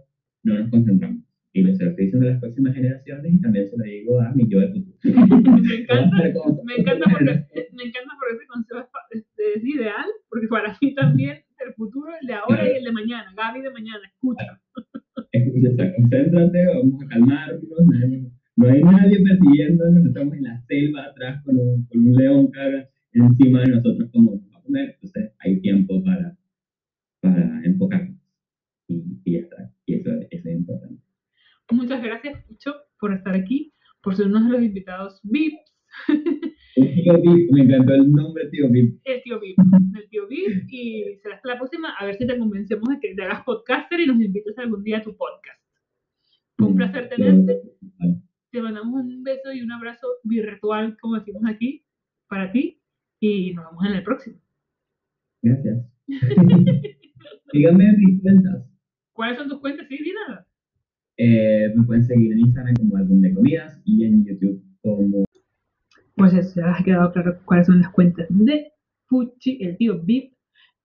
no nos concentramos. Y lo estoy diciendo a las próximas generaciones y también se lo digo a mi yo de futuro. Me encanta, me encanta porque, me encanta porque ese consejo es, es- es ideal, porque para mí también el futuro, el de ahora y el de mañana, Gaby de mañana, escucha. Escucha, concéntrate, vamos a calmarnos, no, hay nadie persiguiéndonos, estamos en la selva atrás con un, con un león cara encima de nosotros como nos va a comer, entonces hay tiempo para, para enfocarnos y, y ya está, y eso, eso es importante. Muchas gracias, Pucho, por estar aquí, por ser uno de los invitados VIPs, Un tío Vip, me encantó el nombre tío Vip. el tío VIP, el tío VIP, y será hasta la próxima, a ver si te convencemos de que te hagas podcaster y nos invites algún día a tu podcast. Fue un placer tenerte. Te mandamos un beso y un abrazo virtual, como decimos aquí, para ti, y nos vemos en el próximo. Gracias. Díganme mis cuentas. ¿Cuáles son tus cuentas? Sí, nada. Eh, me pueden seguir en Instagram como álbum de comidas y en YouTube como Pues eso, ya ha quedado claro cuáles son las cuentas de Pucci, el tío VIP.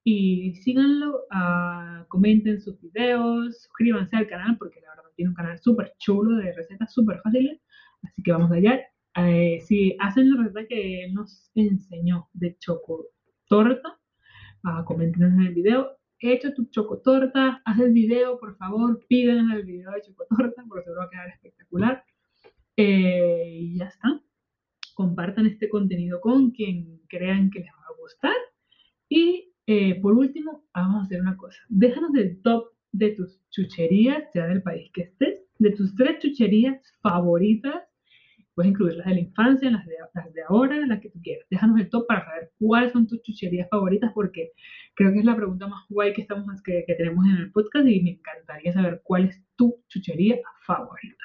Y síganlo, ah, comenten sus videos, suscríbanse al canal porque la verdad tiene un canal súper chulo de recetas súper fáciles. Así que vamos allá. Eh, si hacen la receta que él nos enseñó de choco torta, ah, comenten en el video. He hecho tu chocotorta, haz el video, por favor, piden el video de chocotorta porque seguro va a quedar espectacular. Eh, y ya está compartan este contenido con quien crean que les va a gustar y Eh, por último, vamos a hacer una cosa. Déjanos el top de tus chucherías, sea del país que estés, de tus tres chucherías favoritas. Puedes incluir las de la infancia, las de, las de ahora, las que tú quieras. Déjanos el top para saber cuáles son tus chucherías favoritas, porque creo que es la pregunta más guay que, estamos, que, que tenemos en el podcast y me encantaría saber cuál es tu chuchería favorita.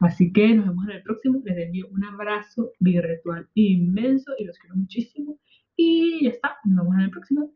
Así que nos vemos en el próximo. Les envío un abrazo virtual inmenso y los quiero muchísimo. Y ya está, nos vemos en el próximo.